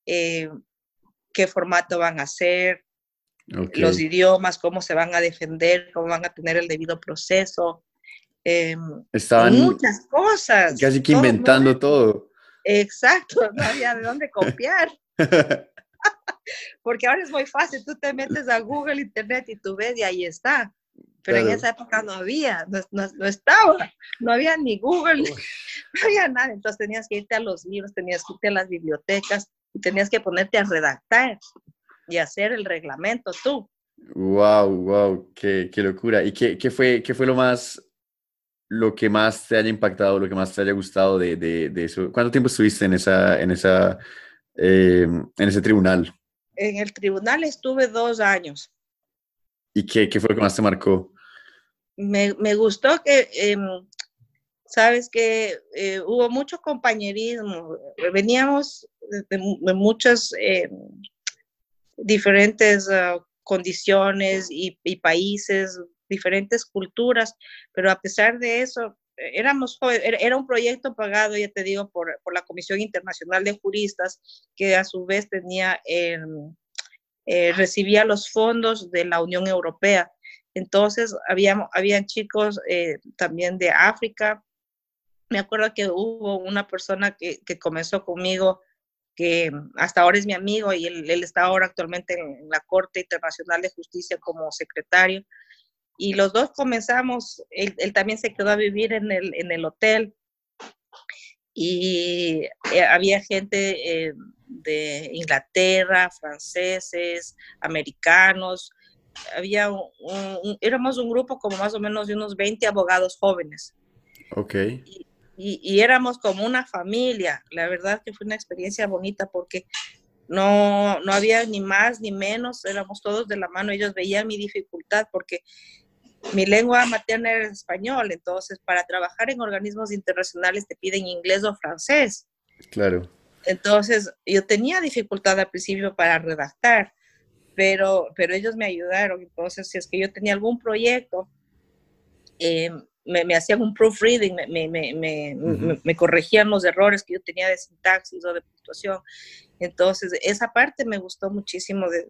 qué formato van a hacer, los idiomas, cómo se van a defender, cómo van a tener el debido proceso. Eh, Estaban muchas cosas. Casi que inventando todo. Exacto, (laughs) no había de dónde copiar. (laughs) Porque ahora es muy fácil, tú te metes a Google, Internet y tú ves y ahí está. Pero en esa época no había, no, no, estaba, no había ni Google, (laughs) no había nada. Entonces tenías que irte a los libros, tenías que irte a las bibliotecas y tenías que ponerte a redactar y hacer el reglamento tú. Wow, wow, qué, qué locura. ¿Y qué, qué, fue, qué fue lo más lo que más te haya impactado, lo que más te haya gustado de, de, eso? ¿Cuánto tiempo estuviste en, esa, en, esa, eh, en ese tribunal? En el tribunal estuve dos años. ¿Y qué, qué fue lo que más te marcó? Me, me gustó que, em, sabes que eh, hubo mucho compañerismo. Veníamos de, muchas em, diferentes ah, condiciones y, países, diferentes culturas, pero a pesar de eso, éramos era un proyecto pagado, ya te digo, por, por, la Comisión Internacional de Juristas, que a su vez tenía, eh, recibía los fondos de la Unión Europea. Entonces, había, habían chicos eh, también de África. Me acuerdo que hubo una persona que, comenzó conmigo, que hasta ahora es mi amigo y él, él está ahora actualmente en la Corte Internacional de Justicia como secretario y los dos comenzamos, él, también se quedó a vivir en el, en el hotel y eh, había gente eh, de Inglaterra, franceses, americanos, había un, éramos un grupo como más o menos de unos 20 abogados jóvenes. Ok. Y, y, éramos como una familia. La verdad que fue una experiencia bonita porque no, no había ni más ni menos, éramos todos de la mano. Ellos veían mi dificultad porque mi lengua materna era español, entonces para trabajar en organismos internacionales te piden inglés o francés. Claro. Entonces yo tenía dificultad al principio para redactar, pero, pero ellos me ayudaron. Entonces, si es que yo tenía algún proyecto, eh, me, hacían un proofreading, me, me, me, corregían los errores que yo tenía de sintaxis o de puntuación. Entonces, esa parte me gustó muchísimo de,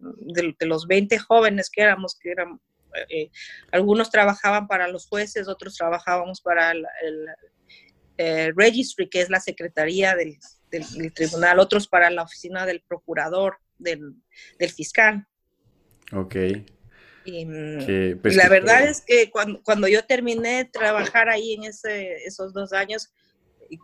de los 20 jóvenes que éramos, que eran eh, algunos trabajaban para los jueces, otros trabajábamos para el, registry, que es la secretaría del, tribunal, otros para la oficina del procurador, del, fiscal. Ok. Y, mm, pues, la verdad es que cuando, cuando, yo terminé de trabajar ahí en ese, esos dos años,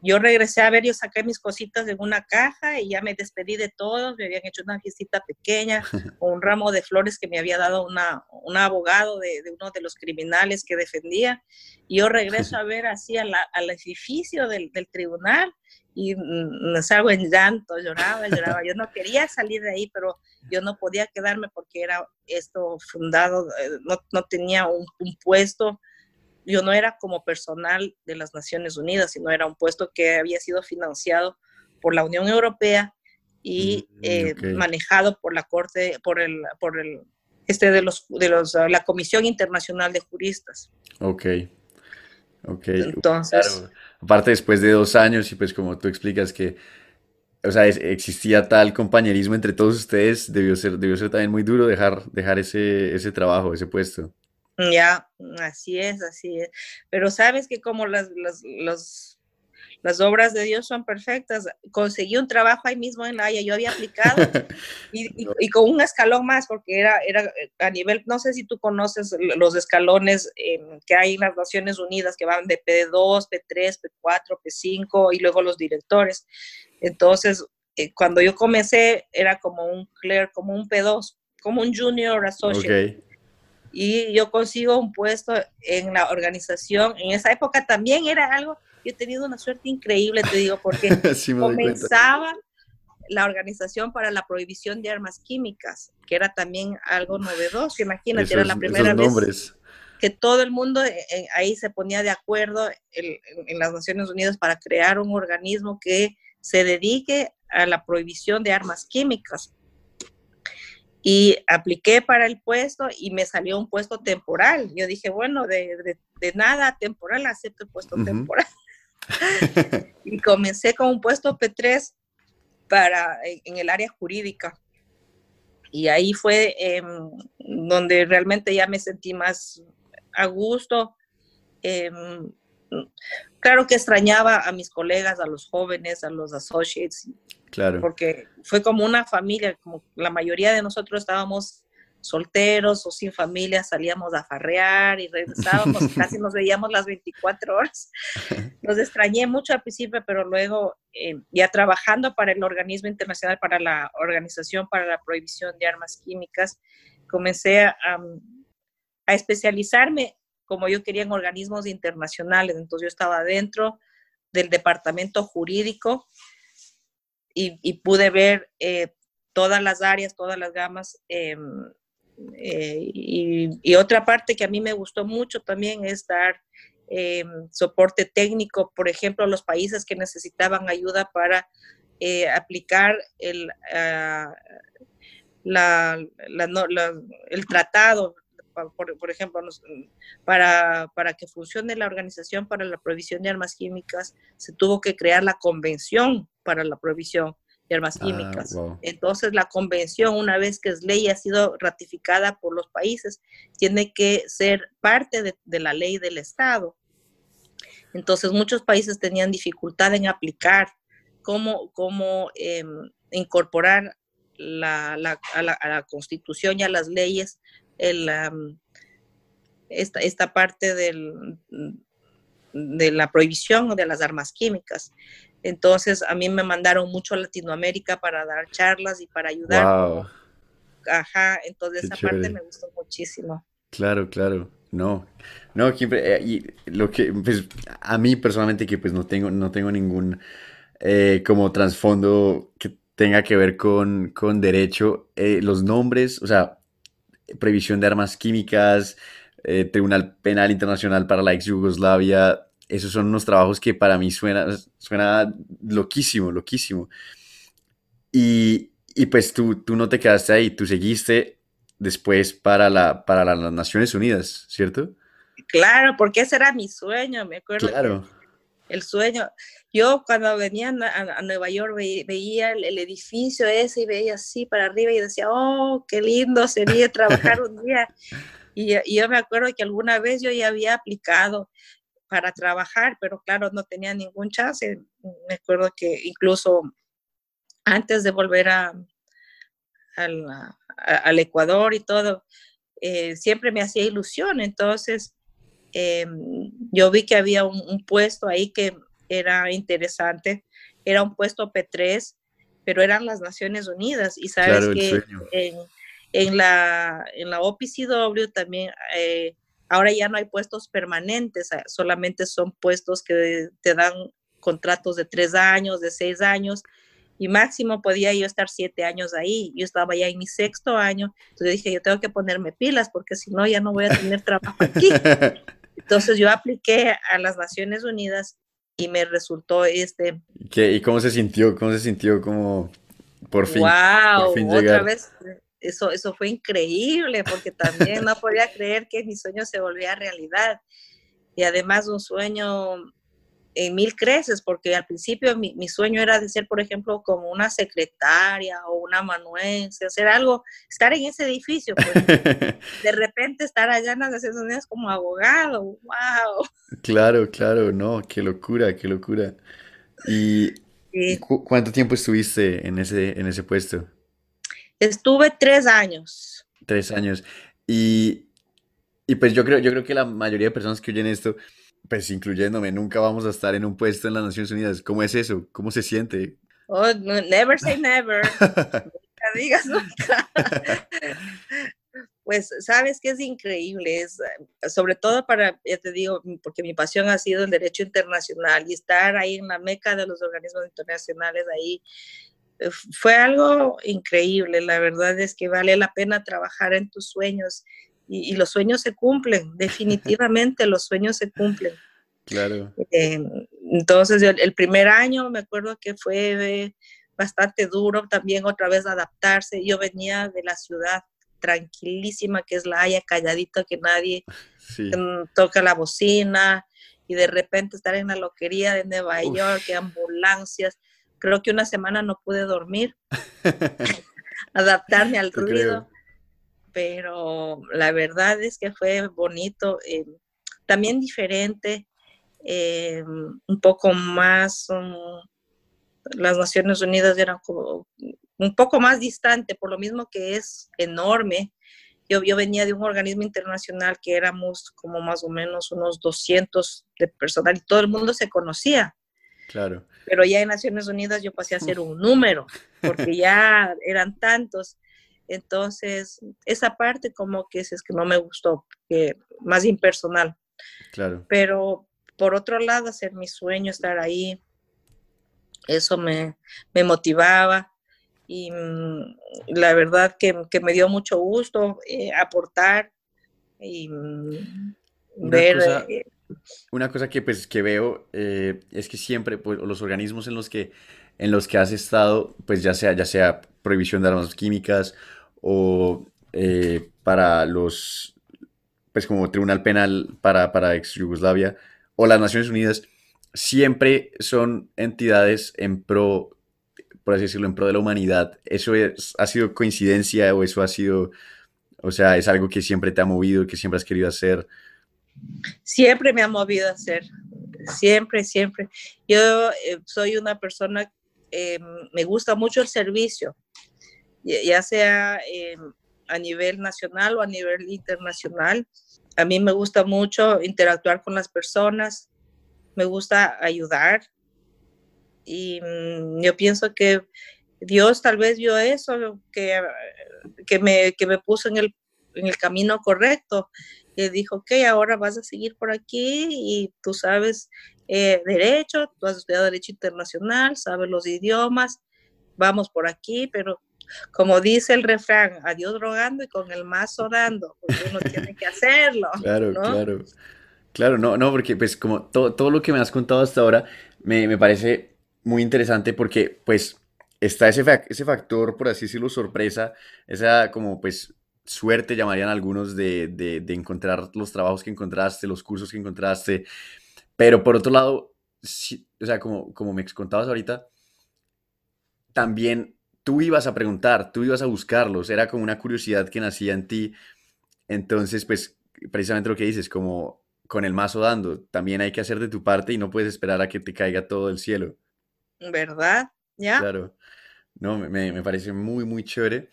yo regresé a ver, yo saqué mis cositas en una caja y ya me despedí de todos, me habían hecho una fiestita pequeña con (laughs) un ramo de flores que me había dado una, un abogado de, uno de los criminales que defendía. Y yo regreso a (laughs) ver así al edificio del, del, tribunal y me salgo en llanto, lloraba, lloraba. Yo no quería salir de ahí, pero yo no podía quedarme porque era esto fundado, eh, no, no tenía un, un puesto yo no era como personal de las Naciones Unidas, sino era un puesto que había sido financiado por la Unión Europea y mm, eh, manejado por la Corte, por el, por el, este de los de los la Comisión Internacional de Juristas. Ok. Ok. Entonces. Aparte, después de dos años, y pues como tú explicas que, o sea, existía tal compañerismo entre todos ustedes, debió ser, debió ser también muy duro dejar, dejar ese, ese trabajo, ese puesto. Ya, así es, así es. Pero sabes que como las, las, las obras de Dios son perfectas. Conseguí un trabajo ahí mismo en La Haya, yo había aplicado (laughs) y, con un escalón más, porque era, era eh, a nivel, no sé si tú conoces los escalones em, que hay en las Naciones Unidas, que van de P2, P3, P4, P5 y luego los directores. Entonces, eh, cuando yo comencé, era como un clerk, como un P2, como un junior associate. Y yo consigo un puesto en la organización. En esa época también era algo yo he tenido una suerte increíble, te digo, porque (laughs) comenzaba la Organización para la Prohibición de Armas Químicas, que era también algo novedoso. Imagínate, era la primera vez que todo el mundo eh, eh, ahí se ponía de acuerdo en, las Naciones Unidas para crear un organismo que se dedique a la prohibición de armas químicas. Y apliqué para el puesto y me salió un puesto temporal. Yo dije, bueno, de, nada temporal acepto el puesto temporal. (laughs) (laughs) y comencé con un puesto P3 para, en el área jurídica. Y ahí fue em, donde realmente ya me sentí más a gusto. Em, claro que extrañaba a mis colegas, a los jóvenes, a los associates. Claro. Porque fue como una familia, como la mayoría de nosotros estábamos solteros o sin familia, salíamos a farrear y regresábamos, casi (laughs) nos veíamos las 24 horas. Los extrañé mucho al principio, pero luego eh, ya trabajando para el organismo internacional, para la Organización para la Prohibición de Armas Químicas, comencé a, a especializarme como yo quería en organismos internacionales. Entonces yo estaba dentro del departamento jurídico y, pude ver eh, todas las áreas, todas las gamas em, eh, y, otra parte que a mí me gustó mucho también es dar eh, soporte técnico, por ejemplo, a los países que necesitaban ayuda para eh, aplicar el, ah, el tratado, por, ejemplo, para, para, que funcione la Organización para la Provisión de Armas Químicas, se tuvo que crear la Convención para la Provisión armas ah, químicas. Entonces, la convención, una vez que es ley y ha sido ratificada por los países, tiene que ser parte de, la ley del Estado. Entonces, muchos países tenían dificultad en aplicar cómo, cómo em, incorporar la, a, la, constitución y a las leyes esta, esta parte del, de la prohibición de las armas químicas. Entonces a mí me mandaron mucho a Latinoamérica para dar charlas y para ayudar. Ajá, entonces esa parte me gustó muchísimo. Claro, claro. No, no, eh, y lo que, pues, a mí personalmente que pues no tengo, no tengo ningún eh, como trasfondo que tenga que ver con, con derecho, eh, los nombres, o sea, previsión de armas químicas, Tribunal Penal Internacional para la ex Yugoslavia, esos son unos trabajos que para mí suena, suena loquísimo, loquísimo. Y, y pues tú, tú no te quedaste ahí, tú seguiste después para, la, para las Naciones Unidas, ¿cierto? Claro, porque ese era mi sueño, me acuerdo. Claro. El sueño. Yo cuando venía a, Nueva York veía el, edificio ese y veía así para arriba y decía, oh, qué lindo sería trabajar (laughs) un día. Y, y, yo me acuerdo que alguna vez yo ya había aplicado para trabajar, pero claro, no tenía ningún chance. Me acuerdo que incluso antes de volver a, al, Ecuador y todo, eh, siempre me hacía ilusión. Entonces, eh, yo vi que había un, puesto ahí que era interesante. Era un puesto P3, pero eran las Naciones Unidas. Y sabes que en, la, en la OPCW también eh, Ahora ya no hay puestos permanentes, solamente son puestos que te dan contratos de tres años, de seis años, y máximo podía yo estar siete años ahí. Yo estaba ya en mi sexto año, entonces dije, yo tengo que ponerme pilas porque si no, ya no voy a tener trabajo aquí. (laughs) Entonces yo apliqué a las Naciones Unidas y me resultó este... ¿Qué, ¿Y cómo se sintió? ¿Cómo se sintió como por fin? ¡Wow! Otra vez eso, eso fue increíble porque también no podía creer que mi sueño se volvía realidad. Y además un sueño en mil creces, porque al principio mi, mi, sueño era de ser, por ejemplo, como una secretaria o una amanuense, hacer algo, estar en ese edificio, pues, (laughs) de repente estar allá en las Naciones Unidas como abogado, wow. Claro, claro, no, qué locura, qué locura. ¿Y cu cuánto tiempo estuviste en ese, en ese puesto? Estuve tres años. Tres años. Y, y pues yo creo, yo creo que la mayoría de personas que oyen esto, pues incluyéndome, nunca vamos a estar en un puesto en las Naciones Unidas. ¿Cómo es eso? ¿Cómo se siente? Oh, never say never. (laughs) nunca digas nunca. pues sabes que es increíble, es sobre todo para, ya te digo, porque mi pasión ha sido el derecho internacional y estar ahí en la meca de los organismos internacionales ahí eh, fue algo increíble. La verdad es que vale la pena trabajar en tus sueños y, y los sueños se cumplen, (laughs) definitivamente los sueños se cumplen. Claro. Eh, entonces, el, el, primer año me acuerdo que fue bastante duro también otra vez adaptarse. Yo venía de la ciudad tranquilísima que es la Haya, calladito que nadie sí. toca la bocina y de repente estar en la loquería de Nueva Uf. York, ambulancias. Creo que una semana no pude dormir, (laughs) adaptarme al ruido. Pero la verdad es que fue bonito, eh, también diferente, eh, un poco más, um, las Naciones Unidas eran como un poco más distante, por lo mismo que es enorme. Yo, yo venía de un organismo internacional que éramos como más o menos unos 200 de personal y todo el mundo se conocía. Claro. Pero ya en Naciones Unidas yo pasé a ser un número, porque (laughs) ya eran tantos. Entonces, esa parte como que es, es que no me gustó, que más impersonal. Claro. Pero por otro lado, hacer mi sueño, estar ahí, eso me, me motivaba y mmm, la verdad que, que, me dio mucho gusto eh, aportar y mmm, ver... Cosa, eh, una cosa que, pues, que veo eh, es que siempre pues, los organismos en los que, en los que has estado, pues ya sea, ya sea prohibición de armas químicas o eh, para los, pues como Tribunal Penal para, para ex Yugoslavia o las Naciones Unidas, siempre son entidades en pro por así decirlo, en pro de la humanidad. ¿Eso es, ha sido coincidencia o eso ha sido, o sea, es algo que siempre te ha movido, que siempre has querido hacer? Siempre me ha movido a hacer, siempre, siempre. Yo eh, soy una persona, eh, me gusta mucho el servicio, ya sea eh, a nivel nacional o a nivel internacional. A mí me gusta mucho interactuar con las personas, me gusta ayudar, y mmm, yo pienso que Dios tal vez vio eso, que, que, me, que me puso en el, en el camino correcto. Y dijo, ok, ahora vas a seguir por aquí y tú sabes eh, derecho, tú has estudiado derecho internacional, sabes los idiomas, vamos por aquí, pero como dice el refrán, a Dios rogando y con el mazo dando, porque uno tiene que hacerlo. (laughs) Claro, ¿no? claro. Claro, no, no, porque pues como todo, todo lo que me has contado hasta ahora me, me parece muy interesante porque pues está ese, ese factor, por así decirlo, sorpresa, esa como pues suerte llamarían algunos de, de, de, encontrar los trabajos que encontraste, los cursos que encontraste, pero por otro lado, sí, o sea, como, como me contabas ahorita, también tú ibas a preguntar, tú ibas a buscarlos, era como una curiosidad que nacía en ti, entonces pues precisamente lo que dices, como con el mazo dando, también hay que hacer de tu parte y no puedes esperar a que te caiga todo el cielo. ¿Verdad? ¿Ya? Claro. No, me, me parece muy, muy chévere.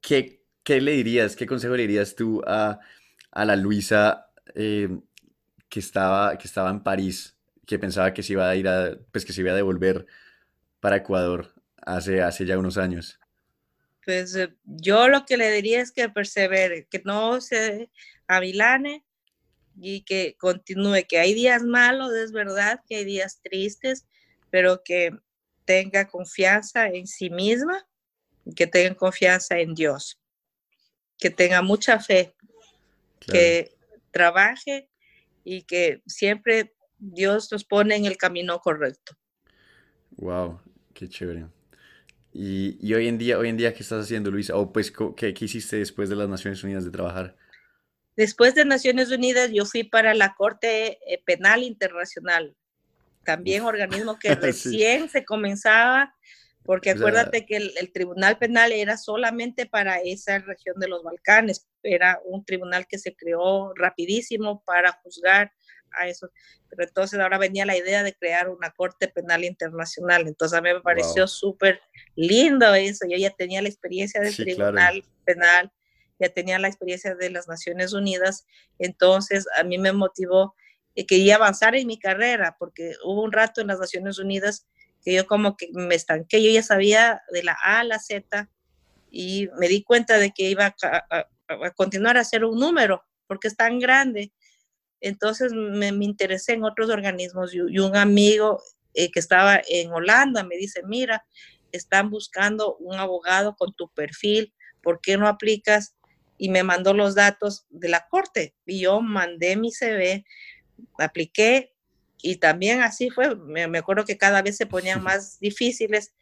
¿Qué, ¿Qué, le dirías, qué consejo le dirías tú a, a la Luisa eh, que, estaba, que estaba en París, que pensaba que se iba a ir a, pues que se iba a devolver para Ecuador hace, hace ya unos años? Pues eh, yo lo que le diría es que persevere, que no se avilane y que continúe, que hay días malos, es verdad, que hay días tristes, pero que tenga confianza en sí misma, que tenga confianza en Dios, que tenga mucha fe, claro. que trabaje y que siempre Dios nos pone en el camino correcto. Wow, qué chévere. Y, hoy en día, hoy en día, ¿qué estás haciendo, Luisa? O pues, ¿qué, ¿qué, hiciste después de las Naciones Unidas de trabajar? Después de Naciones Unidas, yo fui para la Corte eh, Penal Internacional, también organismo que (laughs) recién se comenzaba, porque acuérdate que el, el, Tribunal Penal era solamente para esa región de los Balcanes, era un tribunal que se creó rapidísimo para juzgar a eso. Pero entonces ahora venía la idea de crear una Corte Penal Internacional. Entonces a mí me pareció súper lindo eso. Yo ya tenía la experiencia del Tribunal Penal, ya tenía la experiencia de las Naciones Unidas. Entonces a mí me motivó que quería avanzar en mi carrera, porque hubo un rato en las Naciones Unidas que yo como que me estanqué. Yo ya sabía de la A a la Z y me di cuenta de que iba a, a continuar a ser un número, porque es tan grande entonces me, interesé en otros organismos y, un amigo eh, que estaba en Holanda me dice, mira, están buscando un abogado con tu perfil, ¿por qué no aplicas? Y me mandó los datos de la corte y yo mandé mi CV, apliqué y también así fue, me, me acuerdo que cada vez se ponían más difíciles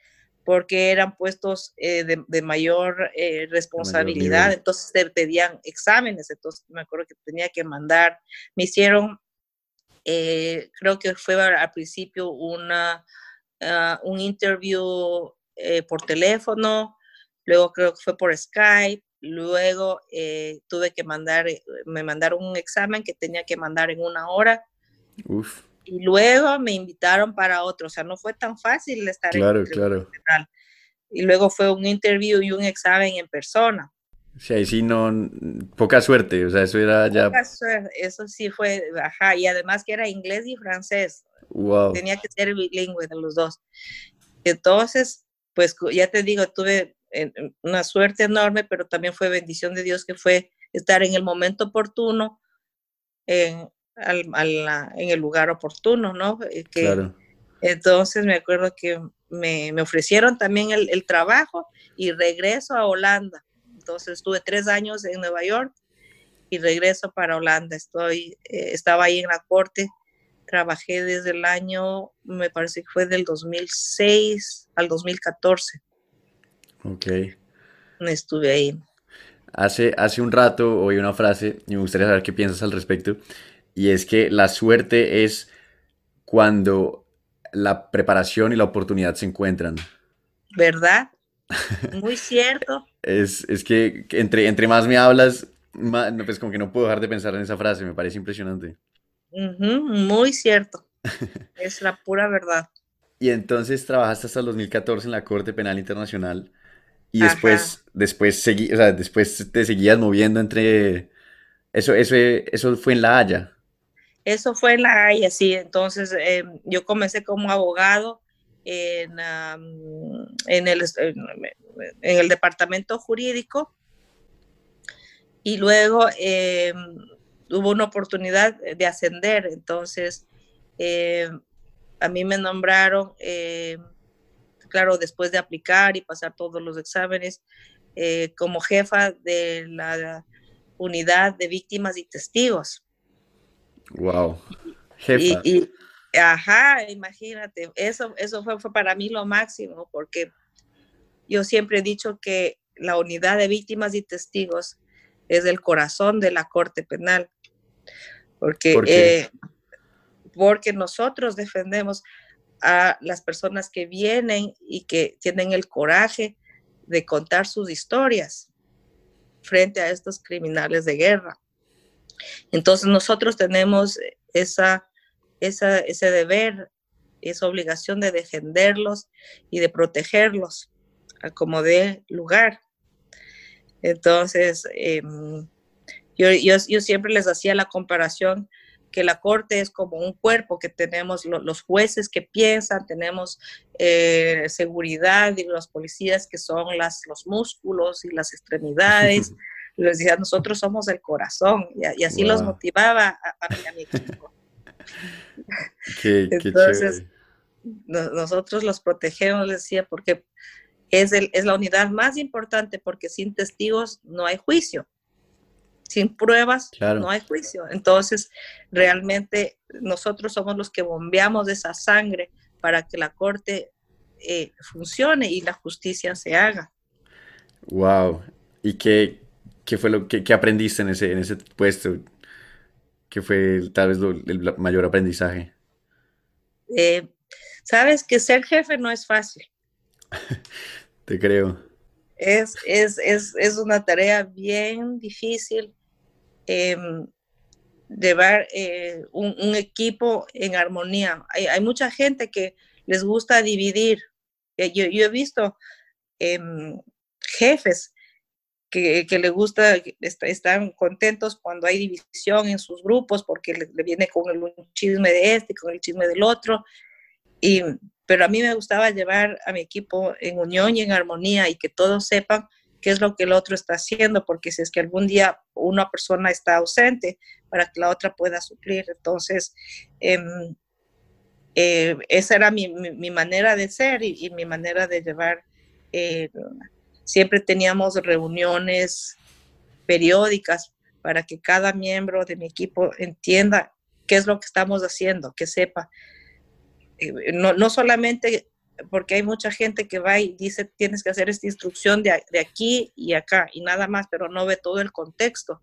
porque eran puestos eh, de, mayor eh, responsabilidad, entonces te pedían exámenes, entonces me acuerdo que tenía que mandar, me hicieron, eh, creo que fue al principio una, ah, un interview por teléfono, luego creo que fue por Skype, luego tuve que mandar, me mandaron un examen que tenía que mandar en una hora. Uf y luego me invitaron para otro, o sea, no fue tan fácil estar claro, en claro. Y luego fue un interview y un examen en persona. Sí, ahí sí no, poca suerte, o sea, eso era ya... Poca suerte, eso sí fue, ajá, y además que era inglés y francés. Wow. Tenía que ser bilingüe de los dos. Entonces, pues ya te digo, tuve una suerte enorme, pero también fue bendición de Dios que fue estar en el momento oportuno, en, en el lugar oportuno, ¿no? Eh, claro. Entonces me acuerdo que me, ofrecieron también el, trabajo y regreso a Holanda. Entonces estuve tres años en Nueva York y regreso para Holanda. Estoy, eh, estaba ahí en la corte, trabajé desde el año, me parece que fue del 2006 al 2014. Ok. Estuve ahí. Hace, hace un rato oí una frase y me gustaría saber qué piensas al respecto y es que la suerte es cuando la preparación y la oportunidad se encuentran. ¿Verdad? (laughs) Muy cierto. es, que entre, entre más me hablas, más, pues como que no puedo dejar de pensar en esa frase, me parece impresionante. muy cierto. (laughs) es la pura verdad. Y entonces trabajaste hasta el 2014 en la Corte Penal Internacional y después, después, seguí, o sea, después te seguías moviendo entre... Eso, eso, eso fue en La Haya. Eso fue en La Haya, sí. Entonces, em, yo comencé como abogado en, en, el, en, el, departamento jurídico y luego em, hubo una oportunidad de ascender. Entonces, em, a mí me nombraron, claro, después de aplicar y pasar todos los exámenes, eh, como jefa de la unidad de víctimas y testigos. Wow. Jefa. Y, ajá, imagínate, eso, eso fue, fue para mí lo máximo, porque yo siempre he dicho que la unidad de víctimas y testigos es el corazón de la Corte Penal, porque, eh, porque nosotros defendemos a las personas que vienen y que tienen el coraje de contar sus historias frente a estos criminales de guerra. Entonces nosotros tenemos esa, esa, ese deber, esa obligación de defenderlos y de protegerlos como de lugar. Entonces, em, yo, yo, yo, siempre les hacía la comparación que la corte es como un cuerpo que tenemos los jueces que piensan, tenemos eh, seguridad y los policías que son las, los músculos y las extremidades. (laughs) les decía, nosotros somos el corazón, y, así los motivaba a, mi equipo. (laughs) Entonces, nosotros los protegemos, les decía, porque es, el, es la unidad más importante, porque sin testigos no hay juicio, sin pruebas no hay juicio. Entonces, realmente nosotros somos los que bombeamos esa sangre para que la corte eh, funcione y la justicia se haga. Wow. ¿Y qué, qué fue lo que aprendiste en ese, en ese puesto? ¿Qué fue tal vez el mayor aprendizaje? Eh, sabes que ser jefe no es fácil. (laughs) Te creo. Es, es, es, es una tarea bien difícil em, llevar eh, un, equipo en armonía. Hay, hay, mucha gente que les gusta dividir. Eh, yo, yo he visto em, jefes que, que les gusta, están contentos cuando hay división en sus grupos porque le, viene con el chisme de este, con el chisme del otro. Y, pero a mí me gustaba llevar a mi equipo en unión y en armonía y que todos sepan qué es lo que el otro está haciendo, porque si es que algún día una persona está ausente, para que la otra pueda suplir. Entonces, em, eh, esa era mi, mi, manera de ser y, y mi manera de llevar eh, Siempre teníamos reuniones periódicas para que cada miembro de mi equipo entienda qué es lo que estamos haciendo, que sepa. Eh, no, no solamente porque hay mucha gente que va y dice tienes que hacer esta instrucción de, de aquí y acá y nada más, pero no ve todo el contexto.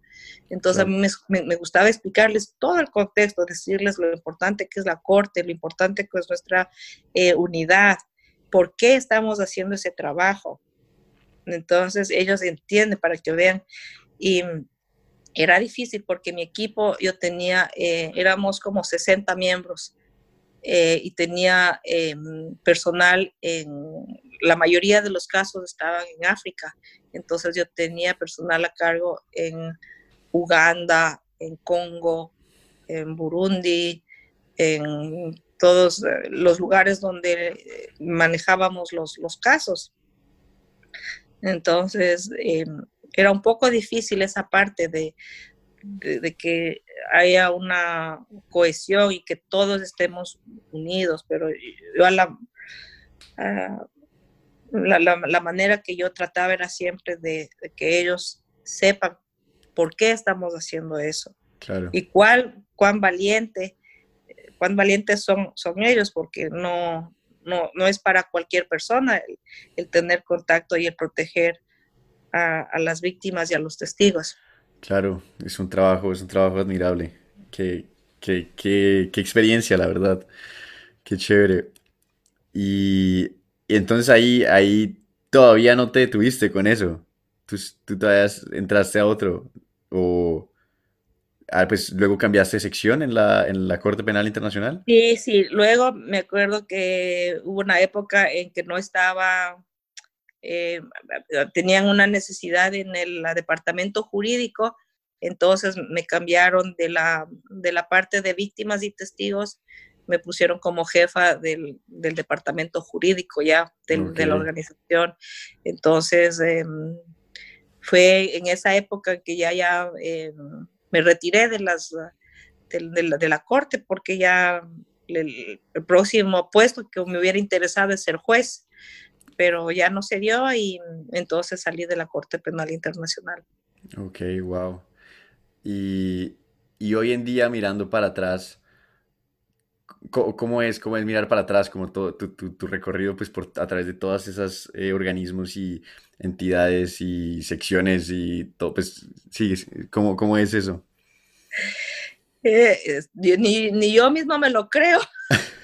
Entonces a mí me, me, gustaba explicarles todo el contexto, decirles lo importante que es la corte, lo importante que es nuestra eh, unidad, por qué estamos haciendo ese trabajo. Entonces ellos entienden para que vean. Y era difícil porque mi equipo, yo tenía, eh, éramos como 60 miembros eh, y tenía em, personal en, la mayoría de los casos estaban en África. Entonces yo tenía personal a cargo en Uganda, en Congo, en Burundi, en todos eh, los lugares donde manejábamos los, los casos. Entonces, eh, era un poco difícil esa parte de, de, que haya una cohesión y que todos estemos unidos, pero yo a la, la, la, manera que yo trataba era siempre de, que ellos sepan por qué estamos haciendo eso. Y cuál, cuán valiente, cuán valientes son, son ellos, porque no, no, no es para cualquier persona el, tener contacto y el proteger a, las víctimas y a los testigos. Claro, es un trabajo, es un trabajo admirable. Qué, qué, qué, qué experiencia, la verdad. Qué chévere. Y, y, entonces ahí, ahí todavía no te detuviste con eso. Tú, tú todavía entraste a otro. O, Ah, pues luego cambiaste sección en la, en la Corte Penal Internacional. Sí, sí, luego me acuerdo que hubo una época en que no estaba, eh, tenían una necesidad en el departamento jurídico, entonces me cambiaron de la, de la parte de víctimas y testigos, me pusieron como jefa del, del departamento jurídico ya de la organización. Entonces, em, fue en esa época que ya, ya... Em, me retiré de, las, de, la, corte porque ya el, próximo puesto que me hubiera interesado es ser juez, pero ya no se dio y entonces salí de la Corte Penal Internacional. Ok, wow. Y, y hoy en día mirando para atrás, ¿Cómo es, ¿Cómo es mirar para atrás, como todo tu, tu, recorrido pues por, a través de todas esas eh, organismos y entidades y secciones y todo? Pues sí, ¿cómo, cómo es eso? Eh, ni, ni, yo mismo me lo creo.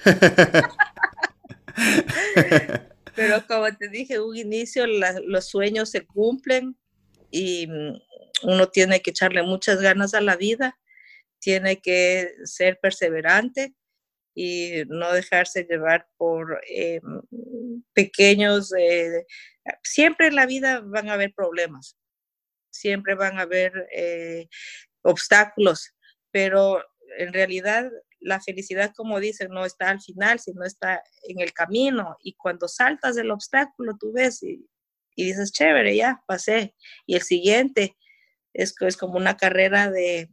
(laughs) Pero como te dije, un inicio, los sueños se cumplen y mm, uno tiene que echarle muchas ganas a la vida, tiene que ser perseverante y no dejarse llevar por eh, pequeños, eh, siempre en la vida van a haber problemas, siempre van a haber eh, obstáculos, pero en realidad la felicidad, como dicen, no está al final, sino está en el camino. Y cuando saltas del obstáculo, tú ves y, dices, chévere, ya pasé. Y el siguiente es, es como una carrera de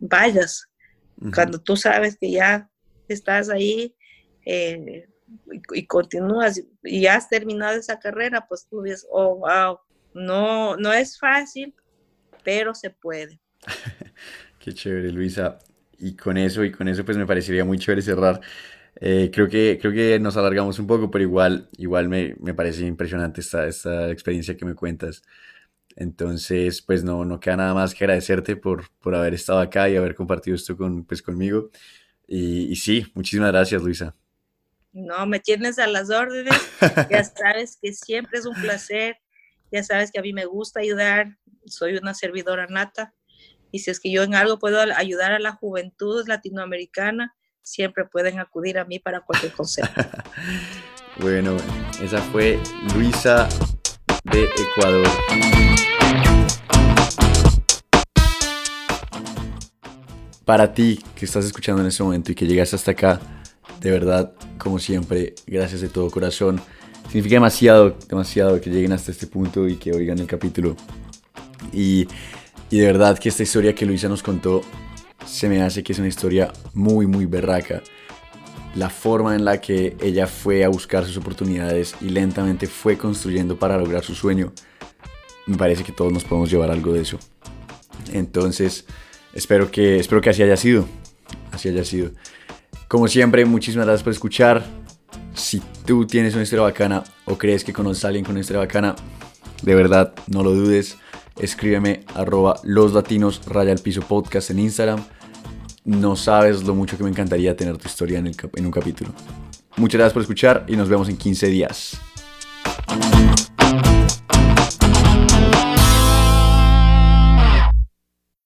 vallas cuando tú sabes que ya estás ahí eh, y, continúas y has terminado esa carrera, pues tú dices, oh, wow, no, no es fácil, pero se puede. (laughs) Qué chévere, Luisa. Y con eso, y con eso, pues me parecería muy chévere cerrar Eh, creo, que, creo que nos alargamos un poco, pero igual, igual me, me parece impresionante esta, esta experiencia que me cuentas. Entonces, pues no, no queda nada más que agradecerte por, por haber estado acá y haber compartido esto con, pues, conmigo. Y, y sí, muchísimas gracias, Luisa. No, me tienes a las órdenes. (laughs) Ya sabes que siempre es un placer. Ya sabes que a mí me gusta ayudar. Soy una servidora nata. Y si es que yo en algo puedo ayudar a la juventud latinoamericana, siempre pueden acudir a mí para cualquier consejo. (laughs) bueno, esa fue Luisa de Ecuador. Para ti que estás escuchando en este momento y que llegas hasta acá, de verdad, como siempre, gracias de todo corazón. Significa demasiado, demasiado que lleguen hasta este punto y que oigan el capítulo. Y, y de verdad que esta historia que Luisa nos contó se me hace que es una historia muy, muy berraca. La forma en la que ella fue a buscar sus oportunidades y lentamente fue construyendo para lograr su sueño, me parece que todos nos podemos llevar algo de eso. Entonces, espero que, espero que así haya sido. Así haya sido. Como siempre, muchísimas gracias por escuchar. Si tú tienes una historia bacana o crees que conoces a alguien con una historia bacana, de verdad, no lo dudes. Escríbeme arroba los latinos raya piso podcast en Instagram. No sabes lo mucho que me encantaría tener tu historia en, en un capítulo. Muchas gracias por escuchar y nos vemos en 15 días.